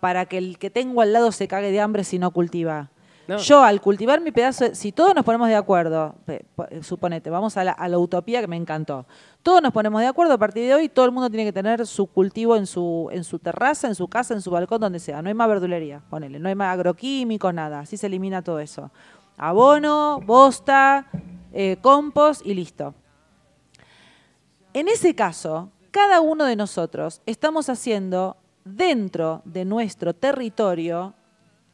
para que el que tengo al lado se cague de hambre si no cultiva. No. Yo al cultivar mi pedazo, de- si todos nos ponemos de acuerdo, po- suponete, vamos a la, a la utopía que me encantó, todos nos ponemos de acuerdo a partir de hoy, todo el mundo tiene que tener su cultivo en su, en su terraza, en su casa, en su balcón, donde sea, no hay más verdulería, ponele, no hay más agroquímicos, nada, así se elimina todo eso. Abono, bosta, eh, compost y listo. En ese caso, cada uno de nosotros estamos haciendo dentro de nuestro territorio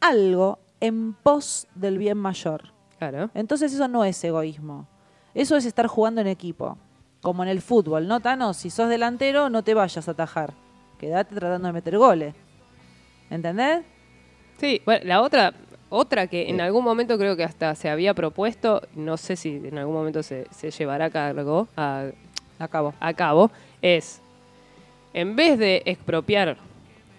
algo en pos del bien mayor. Claro. Entonces eso no es egoísmo. Eso es estar jugando en equipo. Como en el fútbol, ¿no, Tano? Si sos delantero, no te vayas a atajar. Quédate tratando de meter goles. ¿Entendés? Sí, bueno, la otra, otra que en algún momento creo que hasta se había propuesto, no sé si en algún momento se, se llevará a cargo, a, Acabo. a cabo, es, en vez de expropiar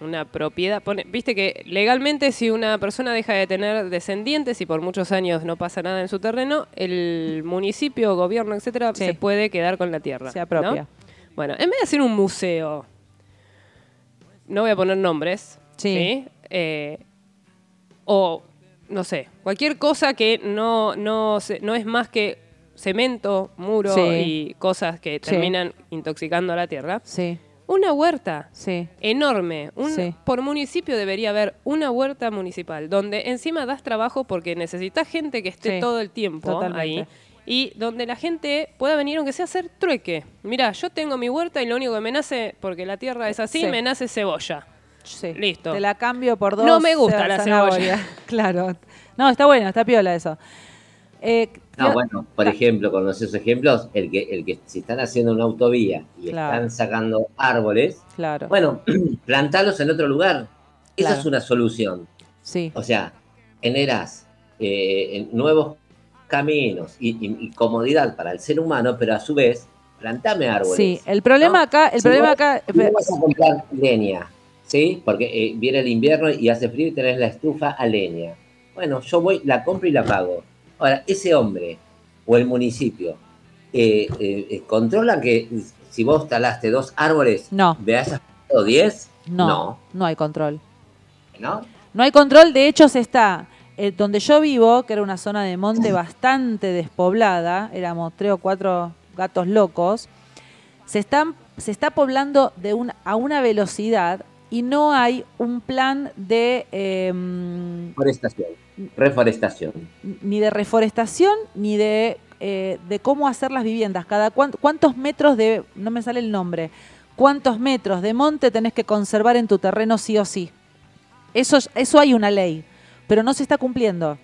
una propiedad, pone- viste que legalmente si una persona deja de tener descendientes y por muchos años no pasa nada en su terreno, el municipio, gobierno, etcétera, Sí. se puede quedar con la tierra. Se apropia. ¿no? Bueno, en vez de hacer un museo, no voy a poner nombres, Sí. ¿sí? Eh, o no sé, cualquier cosa que no, no, no es más que cemento, muro Sí. y cosas que terminan intoxicando a la tierra. Sí, Una huerta sí. enorme. Un- Sí. Por municipio debería haber una huerta municipal, donde encima das trabajo porque necesitas gente que esté Sí, todo el tiempo totalmente. ahí. Y donde la gente pueda venir, aunque sea hacer trueque. Mira, yo tengo mi huerta y lo único que me nace, porque la tierra es así, Sí. me nace cebolla. Sí. Listo. Te la cambio por dos. No me gusta la zanahoria. claro. No, está bueno, está piola eso. Eh, No, yo- bueno, por ejemplo, con esos ejemplos, el que, el que si están haciendo una autovía y Claro. están sacando árboles, Claro. bueno, plantalos en otro lugar. Esa es una solución. sí. O sea, generas eh, nuevos caminos y, y- y comodidad para el ser humano, pero a su vez, plantame árboles. Sí, el problema ¿no? acá, el Si problema vos- acá, vas a comprar leña, ¿sí? Porque eh, viene el invierno y hace frío y tenés la estufa a leña. Bueno, yo voy, la compro y la pago. Ahora, ese hombre o el municipio eh, eh, eh, controlan que si vos talaste dos árboles, No. ¿me hayas pagado 10? no, No. no hay control. ¿no? No hay control, de hecho se está, eh, donde yo vivo, que era una zona de monte bastante despoblada, éramos tres o cuatro gatos locos, se, están, se está poblando de un, a una velocidad y no hay un plan de em, Reforestación. Reforestación. ni de reforestación ni de, eh, de cómo hacer las viviendas. Cada cuán- cuántos metros de, no me sale el nombre, cuántos metros de monte tenés que conservar en tu terreno sí o sí. Eso, es- eso hay una ley, pero no se está cumpliendo.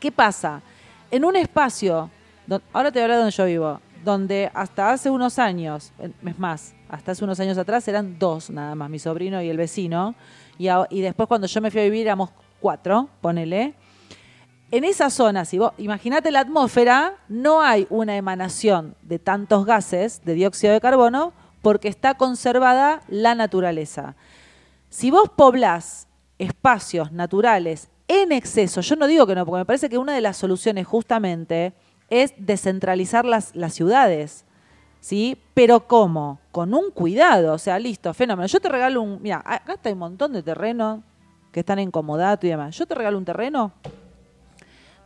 ¿Qué pasa? En un espacio, don- ahora te voy a hablar de donde yo vivo, donde hasta hace unos años, es más, hasta hace unos años atrás eran dos nada más, mi sobrino y el vecino, y, después cuando yo me fui a vivir éramos cuatro, ponele. En esa zona, si vos imaginate la atmósfera, no hay una emanación de tantos gases de dióxido de carbono porque está conservada la naturaleza. Si vos poblás espacios naturales en exceso, yo no digo que no, porque me parece que una de las soluciones justamente es descentralizar las, las ciudades. ¿Sí? Pero ¿cómo? Con un cuidado. O sea, listo, fenómeno. Yo te regalo un. Mira, acá está un montón de terreno que están en comodato y demás. Yo te regalo un terreno.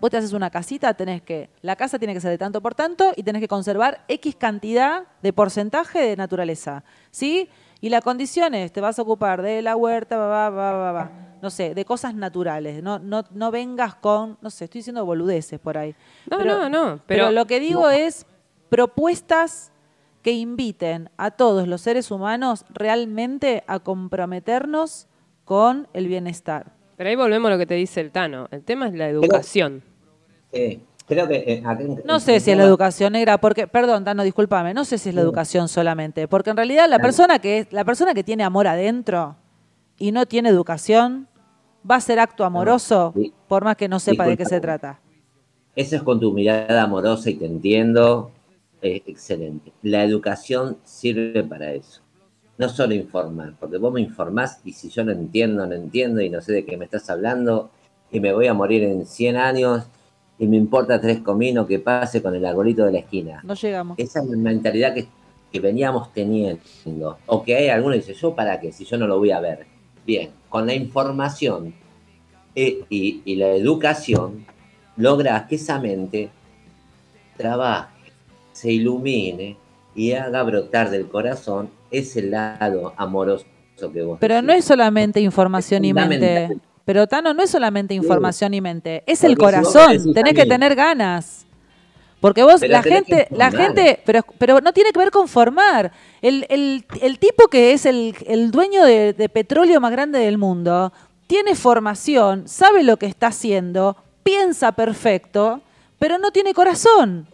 Vos te haces una casita, tenés que. La casa tiene que ser de tanto por tanto y tenés que conservar X cantidad de porcentaje de naturaleza. ¿Sí? Y la condición es: te vas a ocupar de la huerta, va, va, va, va, va. No sé, de cosas naturales. No, no, no vengas con. No sé, estoy diciendo boludeces por ahí. No, Pero- no, no. pero, Pero, lo que digo es propuestas que inviten a todos los seres humanos realmente a comprometernos con el bienestar. pero ahí volvemos a lo que te dice el Tano. El tema es la educación. Eh, creo que eh, en- No sé en si es la educación negra, porque, perdón, Tano, discúlpame, no sé si es la educación solamente, porque en realidad la persona que es, la persona que tiene amor adentro y no tiene educación va a ser acto amoroso, sí. por más que no sepa de qué se trata. Eso es con tu mirada amorosa y te entiendo. Eh, excelente. La educación sirve para eso. No solo informar, porque vos me informás y si yo no entiendo, no entiendo y no sé de qué me estás hablando y me voy a morir en 100 años y me importa tres cominos que pase con el arbolito de la esquina. No llegamos. Esa es la mentalidad que, que veníamos teniendo. O que hay algunos que dicen, ¿yo para qué? Si yo no lo voy a ver. Bien, con la información eh, y, y la educación, logras que esa mente trabaje, se ilumine y haga brotar del corazón ese lado amoroso que vos Pero no es solamente información y mente. Pero Tano, no es solamente información y mente, es el Porque corazón. Tenés que tener ganas. Porque vos, Pero la gente, la gente, pero, pero no tiene que ver con formar. El, el- el tipo que es el, el dueño de, de petróleo más grande del mundo, tiene formación, sabe lo que está haciendo, piensa perfecto, pero no tiene corazón.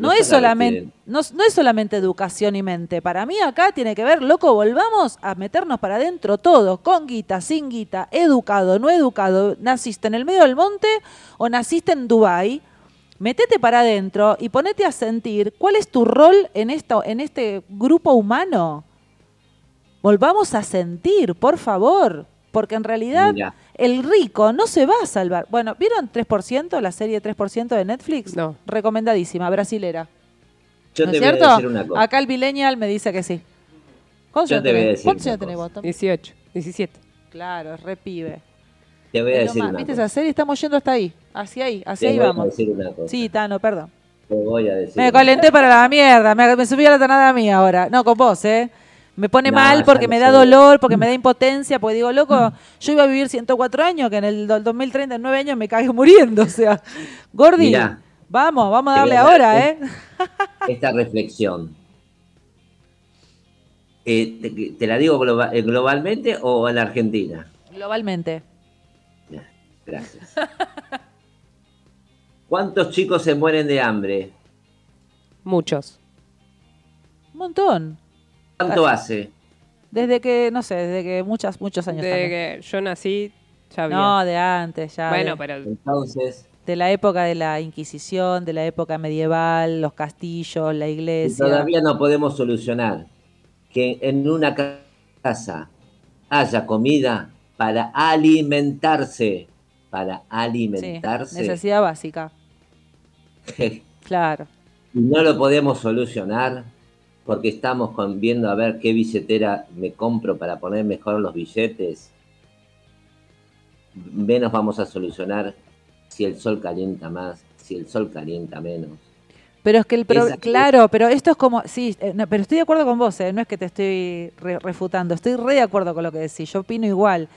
No, es solamente- solamente, no, no es solamente educación y mente. Para mí acá tiene que ver, loco, volvamos a meternos para adentro todo, con guita, sin guita, educado, no educado. ¿Naciste en el medio del monte o naciste en Dubái? Metete para adentro y ponete a sentir cuál es tu rol en, esto, en este grupo humano. Volvamos a sentir, por favor, porque en realidad Mira. el rico no se va a salvar. Bueno, ¿vieron 3%, la serie 3% de Netflix? No. Recomendadísima, brasilera. Yo ¿No te es voy a cierto? decir una cosa. Acá el millennial me dice que sí. ¿Cuántos Yo años te voy a tenés? decir ¿Cuántos años tenés cosa. vos, Tom? 18, 17. Claro, es re pibe. Te voy a decir más. una ¿Viste cosa. esa serie? Estamos yendo hasta ahí. Hacia ahí, hacia Te ahí voy a vamos. decir una cosa. Sí, Tano, perdón. Te voy a decir Me una calenté para la mierda, me, me subí a la tonada mía ahora. No, con vos, ¿eh? Me pone No, mal porque me da dolor, porque me da impotencia, porque digo, loco, yo iba a vivir 104 años, que en el do- 2030, en 9 años me cagué muriendo. O sea, Gordi, Mirá. vamos, vamos a darle dar ahora, ¿eh? esta reflexión. Eh, te, te la digo eh, globalmente o en la Argentina? Globalmente. Gracias. ¿Cuántos chicos se mueren de hambre? Muchos. Un montón. ¿Cuánto hace? Desde que, no sé, desde que muchas, muchos años Desde también. que yo nací, ya había. No, de antes, ya. bueno, de, pero Entonces, de la época de la Inquisición, de la época medieval, los castillos, la si iglesia. todavía no podemos solucionar que en una ca- casa haya comida para alimentarse, para Sí, alimentarse, necesidad básica. y Claro. no lo podemos solucionar porque estamos con- viendo a ver qué billetera me compro para poner mejor los billetes. Menos vamos a solucionar si el sol calienta más, si el sol calienta menos. Pero es que el pro- claro, pero esto es como, sí, eh, no, pero estoy de acuerdo con vos, eh, no es que te estoy re- refutando, estoy re de acuerdo con lo que decís, yo opino igual.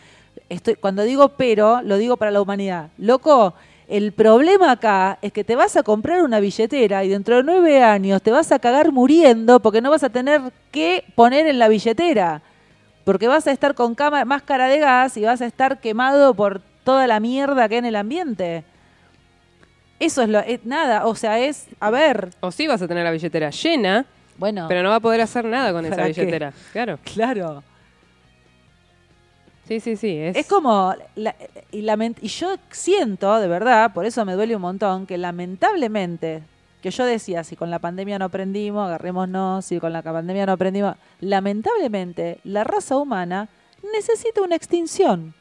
Estoy, cuando digo pero, lo digo para la humanidad. Loco, el problema acá es que te vas a comprar una billetera y dentro de nueve años te vas a cagar muriendo porque no vas a tener que poner en la billetera. Porque vas a estar con cama- máscara de gas y vas a estar quemado por toda la mierda que hay en el ambiente. Eso es lo, es nada, o sea, es, a ver, o sí vas a tener la billetera llena, bueno, pero no va a poder hacer nada con esa billetera. Claro. claro. Sí, sí, sí. Es, Es como, la- y, lament- y yo siento, de verdad, por eso me duele un montón, que lamentablemente que yo decía, si con la pandemia no aprendimos, agarrémonos, si con la pandemia no aprendimos, lamentablemente la raza humana necesita una extinción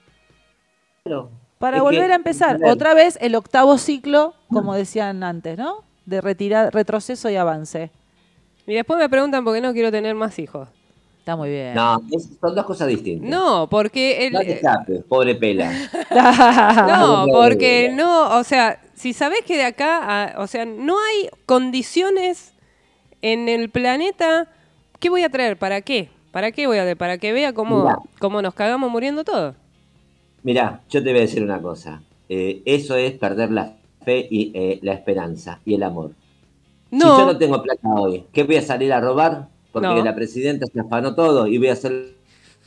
Claro. para Es que, volver a empezar. claro. Otra vez el octavo ciclo, como decían antes, ¿no? De retirar, retroceso y avance. Y después me preguntan por qué no quiero tener más hijos. Está muy bien. No, es- son dos cosas distintas. No, porque el, No te escapes, pobre pela. No, No, porque no. no, o sea, si sabés que de acá, a- o sea, no hay condiciones en el planeta, ¿qué voy a traer? ¿Para qué? ¿Para qué voy a traer? Para que vea cómo, Mirá. cómo nos cagamos muriendo todos. Mirá, yo te voy a decir una cosa. Eh, eso es perder la fe y eh, la esperanza y el amor. Si yo No, no tengo plata hoy, ¿qué voy a salir a robar? Porque No. la presidenta se afanó todo y voy a hacer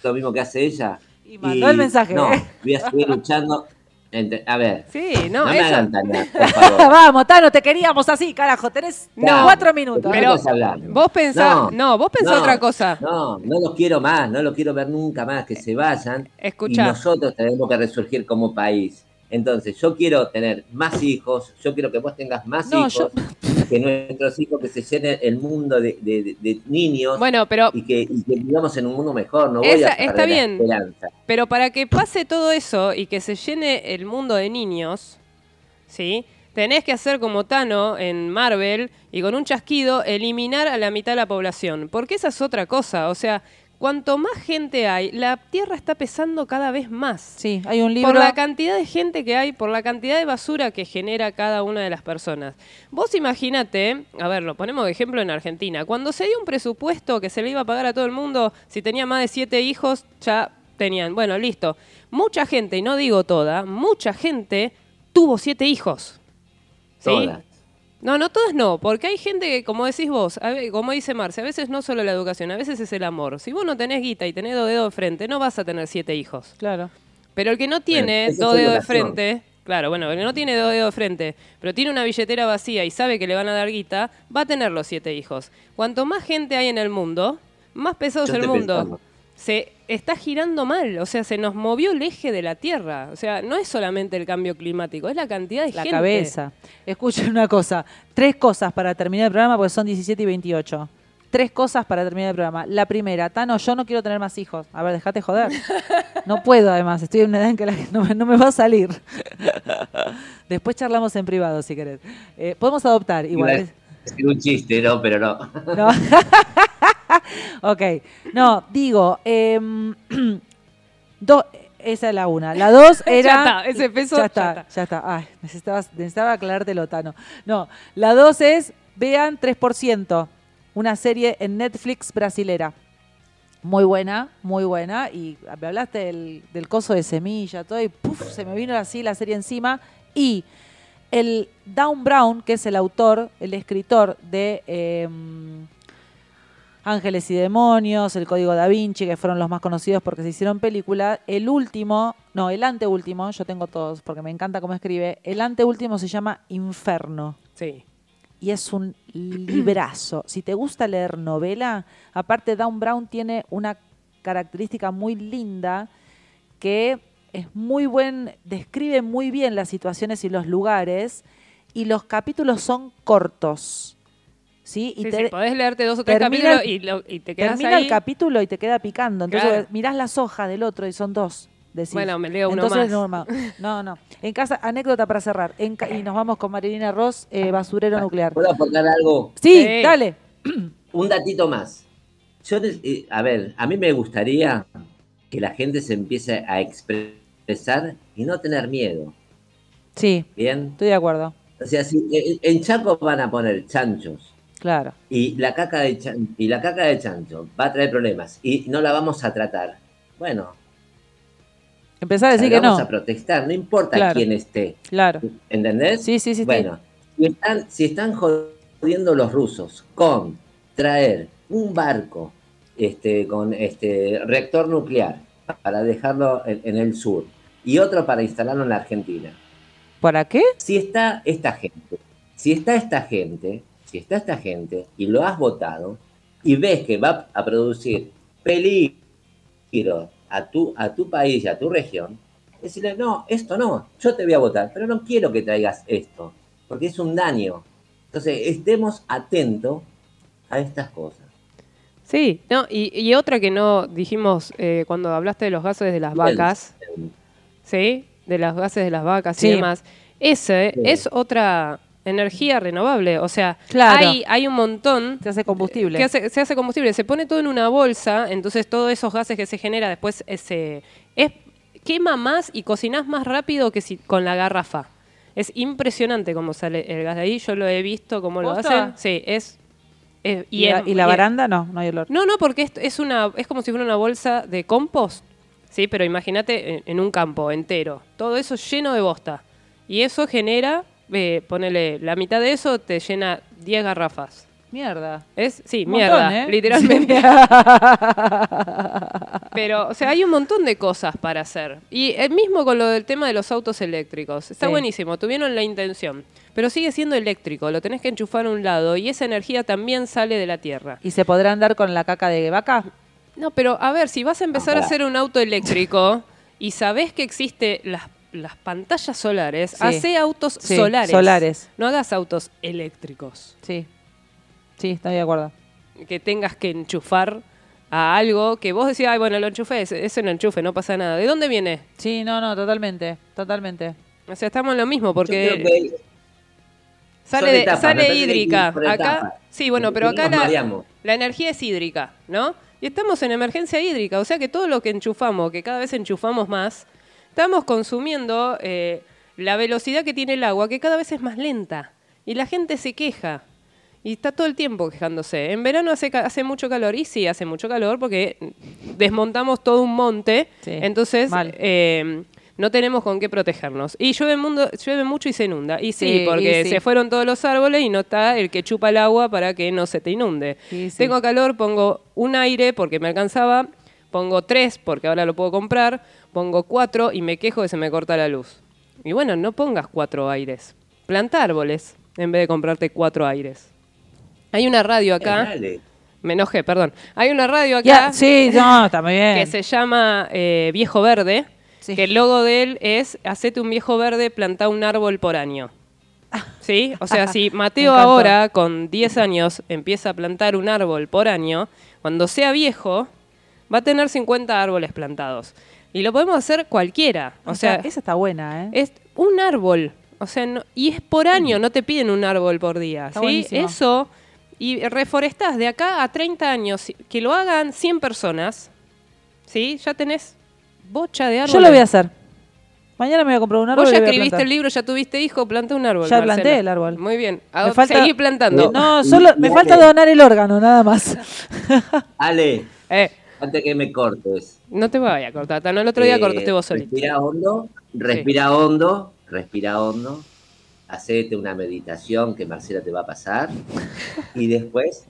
lo mismo que hace ella. Y mandó el mensaje, No, ¿eh? voy a seguir luchando. Ente- a ver, sí, no, no, me eso. hagan tarea, por favor. Vamos, Tano, te queríamos así, carajo. Tenés No. cuatro minutos. ¿De qué Pero? Vos pensás, no, vos pensás no, otra cosa. No, no los quiero más, no los quiero ver nunca más, que se vayan. Escuchá. Y nosotros tenemos que resurgir como país. Entonces, yo quiero tener más hijos, yo quiero que vos tengas más No, hijos, que nuestros hijos, que se llene el mundo de, de- de- de niños Bueno, pero, y, que, y que vivamos en un mundo mejor. No voy Esa- a está bien. esperanza. pero para que pase todo eso y que se llene el mundo de niños, ¿sí? Tenés que hacer como Tano en Marvel y con un chasquido eliminar a la mitad de la población. Porque esa es otra cosa. O sea, cuanto más gente hay, la Tierra está pesando cada vez más. Sí, hay un libro. Por la cantidad de gente que hay, por la cantidad de basura que genera cada una de las personas. Vos imaginate, a ver, lo ponemos de ejemplo en Argentina, cuando se dio un presupuesto que se le iba a pagar a todo el mundo, si tenía más de siete hijos, ya tenían, bueno, listo. Mucha gente, y no digo toda, mucha gente tuvo siete hijos. ¿Sí? No, no todas no, porque hay gente que, como decís vos, a ve- como dice Marce, a veces no solo la educación, a veces es el amor. Si vos no tenés guita y tenés dos dedos de frente, no vas a tener siete hijos. Claro. Pero el que no tiene esa dos es dedos de educación. frente, claro, bueno, el que no tiene dos dedos de frente, pero tiene una billetera vacía y sabe que le van a dar guita, va a tener los siete hijos. Cuanto más gente hay en el mundo, más pesado Yo es el estoy mundo. pensando. Se está girando mal, o sea, se nos movió el eje de la Tierra. O sea, no es solamente el cambio climático, es la cantidad de La gente. cabeza. Escuchen una cosa. Tres cosas para terminar el programa, porque son 17 y 28. Tres cosas para terminar el programa. La primera, Tano, yo no quiero tener más hijos. A ver, dejate joder. No puedo, además. Estoy en una edad en que la- no, me- no me va a salir. Después charlamos en privado, si querés. Eh, podemos adoptar, igual. Decir un chiste, no, pero no. No. ok. No, digo, do- esa es la una. La dos Ya era. está, ese peso, Ya ya está, está. ya está. Ay, necesitaba, necesitaba aclarártelo, Tano. No, la dos es, vean 3%, una serie en Netflix brasilera. Muy buena, muy buena. Y me hablaste del, del coso de semilla, todo, y puf, se me vino así la serie encima. Y el Down Brown, que es el autor, el escritor de em, Ángeles y Demonios, El Código Da Vinci, que fueron los más conocidos porque se hicieron película. El último, no, el anteúltimo, yo tengo todos porque me encanta cómo escribe. El anteúltimo se llama Inferno Sí. y es un librazo. Si te gusta leer novela, aparte Down Brown tiene una característica muy linda que es muy buen, describe muy bien las situaciones y los lugares y los capítulos son cortos. ¿Sí? Y Sí, te- sí, podés leerte dos o tres termina capítulos el- y, lo- y te quedas termina ahí. el capítulo y te queda picando. Entonces Claro. mirás las hojas del otro y son dos. decís. Bueno, me leo uno Entonces, más. No, no, no. En casa, anécdota para cerrar. En ca- y nos vamos con Marilina Ross, eh, basurero nuclear. ¿Puedo aportar algo? Sí, Sí. dale. Un datito más. Yo, eh, a ver, a mí me gustaría que la gente se empiece a expresar y no tener miedo. Sí, ¿Bien? estoy de acuerdo. O sea, si eh, en Chaco van a poner chanchos Claro. y la caca de chan- y la caca de chancho va a traer problemas y no la vamos a tratar. Bueno, Empezar a decir que vamos no. a protestar, no importa Claro. quién esté. Claro. ¿Entendés? Sí, sí, sí. sí. Bueno, si están, si están jodiendo los rusos con traer un barco este, con este reactor nuclear para dejarlo en, en el sur y otro para instalarlo en la Argentina, ¿Para qué? si está esta gente, si está esta gente, si está esta gente y lo has votado y ves que va a producir peligro a tu, a tu país y a tu región, decirle, no, esto no, yo te voy a votar, pero no quiero que traigas esto, porque es un daño. Entonces, estemos atentos a estas cosas. Sí, no, y, y otra que no dijimos eh, cuando hablaste de los gases de las vacas, ¿sí? De los gases de las vacas Sí. y demás. Ese Sí. es otra energía renovable. O sea, Claro. hay, hay un montón Se hace combustible. que hace- se hace combustible. Se pone todo en una bolsa, entonces todos esos gases que se genera después eh, se, es, quema más y cocinás más rápido que si, con la garrafa. Es impresionante cómo sale el gas de ahí. Yo lo he visto cómo lo hacen. Sí, es... es- ¿Y, la, en- y la y- baranda? No, no hay olor. no, no, porque es una es como si fuera una bolsa de compost, sí, pero imagínate en, en un campo entero, todo eso lleno de bosta y eso genera, eh, ponele la mitad de eso te llena 10 garrafas. Mierda. Es sí, mierda, ¿eh? literalmente. Pero, o sea, hay un montón de cosas para hacer. Y el mismo con lo del tema de los autos eléctricos. Está Sí. buenísimo, tuvieron la intención. Pero sigue siendo eléctrico, lo tenés que enchufar a un lado y esa energía también sale de la Tierra. ¿Y se podrá andar con la caca de vaca? No, pero a ver, si vas a empezar a hacer un auto eléctrico y sabés que existe las, las pantallas solares, Sí. hacé autos Sí, solares. solares. No hagas autos eléctricos. Sí. Sí, estoy de acuerdo. Que tengas que enchufar a algo que vos decís, ay, bueno, lo enchufé, es, es un enchufe, no pasa nada. ¿De dónde viene? Sí, no, no, totalmente. Totalmente. O sea, estamos en lo mismo, Yo porque creo que sale, de- sale hídrica. Acá, sí, bueno, pero acá la, la energía es hídrica, ¿no? Y estamos en emergencia hídrica, o sea que todo lo que enchufamos, que cada vez enchufamos más, estamos consumiendo eh, la velocidad que tiene el agua, que cada vez es más lenta. Y la gente se queja. Y está todo el tiempo quejándose. En verano hace, hace mucho calor. Y sí, hace mucho calor porque desmontamos todo un monte. Sí, entonces, eh, no tenemos con qué protegernos. Y llueve, mundo, llueve mucho y se inunda. Y sí, Sí, porque y sí. se fueron todos los árboles y no está el que chupa el agua para que no se te inunde. Tengo calor, pongo un aire porque me alcanzaba, pongo tres porque ahora lo puedo comprar, pongo cuatro y me quejo que se me corta la luz. Y bueno, no pongas cuatro aires. Planta árboles en vez de comprarte cuatro aires. Hay una radio Eh, acá. dale. Me enojé, perdón. Hay una radio acá Ya, sí, no, está muy bien. que se llama eh, Viejo Verde, Sí. que el logo de él es hacete un viejo verde, planta un árbol por año. ¿Sí? O sea, si Mateo ahora, con 10 años, empieza a plantar un árbol por año, cuando sea viejo, va a tener 50 árboles plantados. Y lo podemos hacer cualquiera. O, sea, esa está buena, ¿eh? es un árbol. O sea, no- y es por año, no te piden un árbol por día. Está ¿sí? buenísimo. Eso, y reforestás de acá a 30 años, que lo hagan 100 personas, ¿sí? Ya tenés bocha de árboles. Yo lo voy a hacer. Mañana me voy a comprar un árbol. Vos ya escribiste el libro, ya tuviste hijo, planta un árbol. Ya Marcela. planté el árbol. Muy bien. Me falta- Seguí plantando. No, solo me falta donar el órgano, nada más. Ale, Eh, antes que me cortes. no te voy a cortar. Tano, el otro día eh, cortaste vos solito. Respira hondo, respira hondo, respira hondo. Hacete una meditación que Marcela te va a pasar. y después,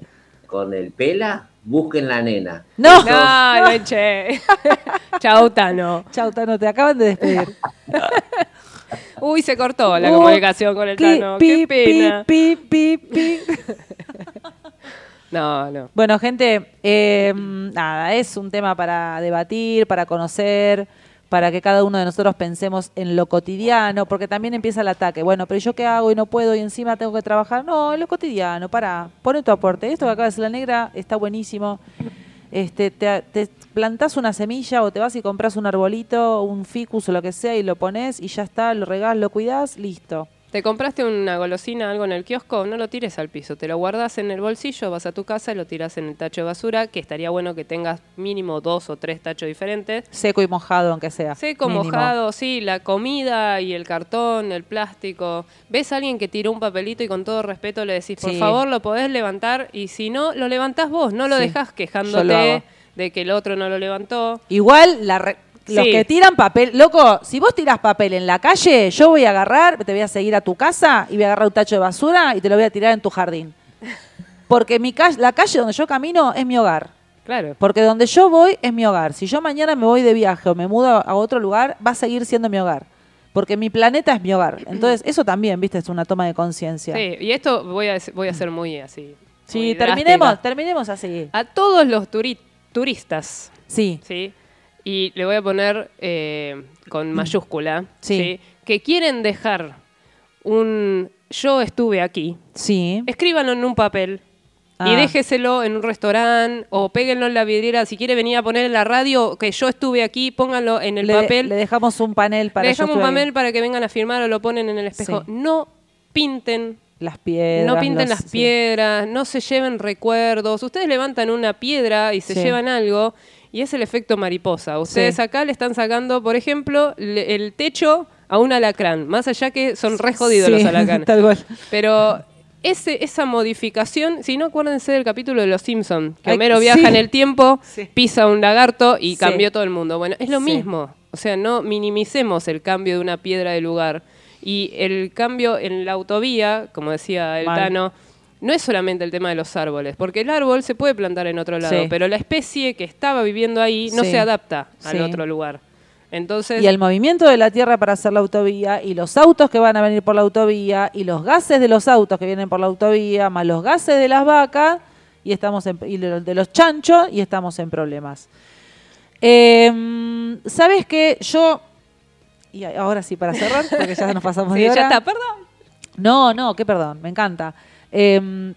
con el pela, busquen la nena. No. No, leche. Chau, Tano. Chau, Tano, te acaban de despedir. Uy, se cortó la Uh, comunicación con el pi, Tano. pi, Qué pena. pi, pi, pi, pi. No, no. Bueno, gente, eh, nada, es un tema para debatir, para conocer, para que cada uno de nosotros pensemos en lo cotidiano, porque también empieza el ataque. Bueno, pero ¿yo qué hago y no puedo y encima tengo que trabajar? No, en lo cotidiano, para, pone tu aporte. Esto que acaba de decir la negra está buenísimo. Este, te, te plantás una semilla o te vas y compras un arbolito, un ficus o lo que sea y lo pones y ya está, lo regás, lo cuidás, listo. ¿Te compraste una golosina, algo en el kiosco? No lo tires al piso. Te lo guardas en el bolsillo, vas a tu casa y lo tiras en el tacho de basura, que estaría bueno que tengas mínimo dos o tres tachos diferentes. Seco y mojado, aunque sea. Seco, mínimo. mojado, sí, la comida y el cartón, el plástico. ¿Ves a alguien que tiró un papelito y con todo respeto le decís, por Sí. favor, lo podés levantar? Y si no, lo levantás vos, no lo Sí, dejás quejándote de que el otro no lo levantó. Igual la re- los Sí. que tiran papel, loco, si vos tirás papel en la calle, yo voy a agarrar, te voy a seguir a tu casa y voy a agarrar un tacho de basura y te lo voy a tirar en tu jardín. Porque mi ca- la calle donde yo camino es mi hogar. Claro. Porque donde yo voy es mi hogar. Si yo mañana me voy de viaje o me mudo a otro lugar, va a seguir siendo mi hogar. Porque mi planeta es mi hogar. Entonces, eso también, viste, es una toma de conciencia. Sí, y esto voy a, voy a ser muy así. Sí, muy terminemos, drástica. terminemos así. A todos los turi- turistas, Sí, ¿sí? Y le voy a poner eh, con mayúscula, Sí. sí. Que quieren dejar un yo estuve aquí, Sí. escríbanlo en un papel. Ah. Y déjeselo en un restaurante o péguenlo en la vidriera. Si quiere venir a poner en la radio que yo estuve aquí, pónganlo en el le, papel. le dejamos un panel para Le dejamos un ahí. papel para que vengan a firmar o lo ponen en el espejo. Sí. No pinten, Las piedras. no pinten los- las sí. piedras, no se lleven recuerdos. Ustedes levantan una piedra y se Sí. llevan algo y es el efecto mariposa. Ustedes Sí. acá le están sacando, por ejemplo, le- el techo a un alacrán. Más allá que son re jodidos Sí, los alacranes. tal cual. Pero ese, esa modificación, si no acuérdense del capítulo de Los Simpson, que Homero viaja sí. en el tiempo, pisa un lagarto y cambió todo el mundo. Bueno, es lo mismo. O sea, no minimicemos el cambio de una piedra de lugar. Y el cambio en la autovía, como decía el Mal. Tano, no es solamente el tema de los árboles, porque el árbol se puede plantar en otro lado, Sí. pero la especie que estaba viviendo ahí no Sí. se adapta al Sí. otro lugar. Entonces, Y el movimiento de la tierra para hacer la autovía, y los autos que van a venir por la autovía, y los gases de los autos que vienen por la autovía, más los gases de las vacas, y estamos en- y de los chanchos, y estamos en problemas. Eh, ¿Sabes qué? Yo, y ahora sí para cerrar, porque ya nos pasamos de hora. ya está, perdón. No, no, qué perdón, me encanta. Eh,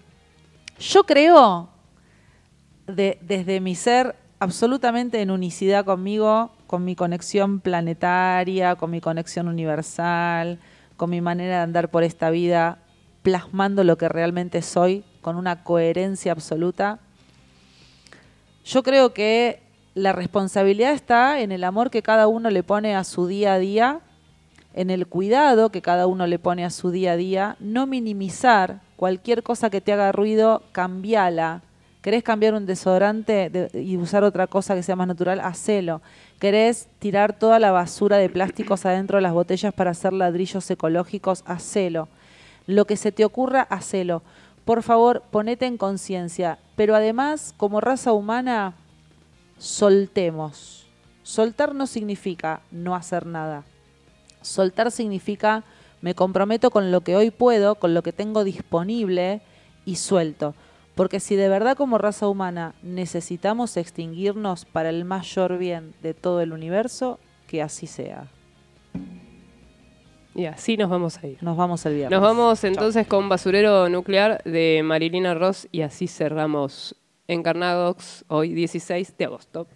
yo creo, de- desde mi ser absolutamente en unicidad conmigo, con mi conexión planetaria, con mi conexión universal, con mi manera de andar por esta vida, plasmando lo que realmente soy, con una coherencia absoluta, yo creo que la responsabilidad está en el amor que cada uno le pone a su día a día, en el cuidado que cada uno le pone a su día a día, no minimizar cualquier cosa que te haga ruido, cambiala. ¿Querés cambiar un desodorante de- y usar otra cosa que sea más natural? Hacelo. ¿Querés tirar toda la basura de plásticos adentro de las botellas para hacer ladrillos ecológicos? Hacelo. Lo que se te ocurra, hacelo. Por favor, ponete en conciencia. Pero además, como raza humana, soltemos. Soltar no significa no hacer nada. Soltar significa me comprometo con lo que hoy puedo, con lo que tengo disponible y suelto. Porque si de verdad como raza humana necesitamos extinguirnos para el mayor bien de todo el universo, que así sea. Y así nos vamos a ir. Nos vamos el viernes. Nos vamos entonces con Basurero Nuclear de Marilina Ross y así cerramos Encarnadox hoy 16 de agosto.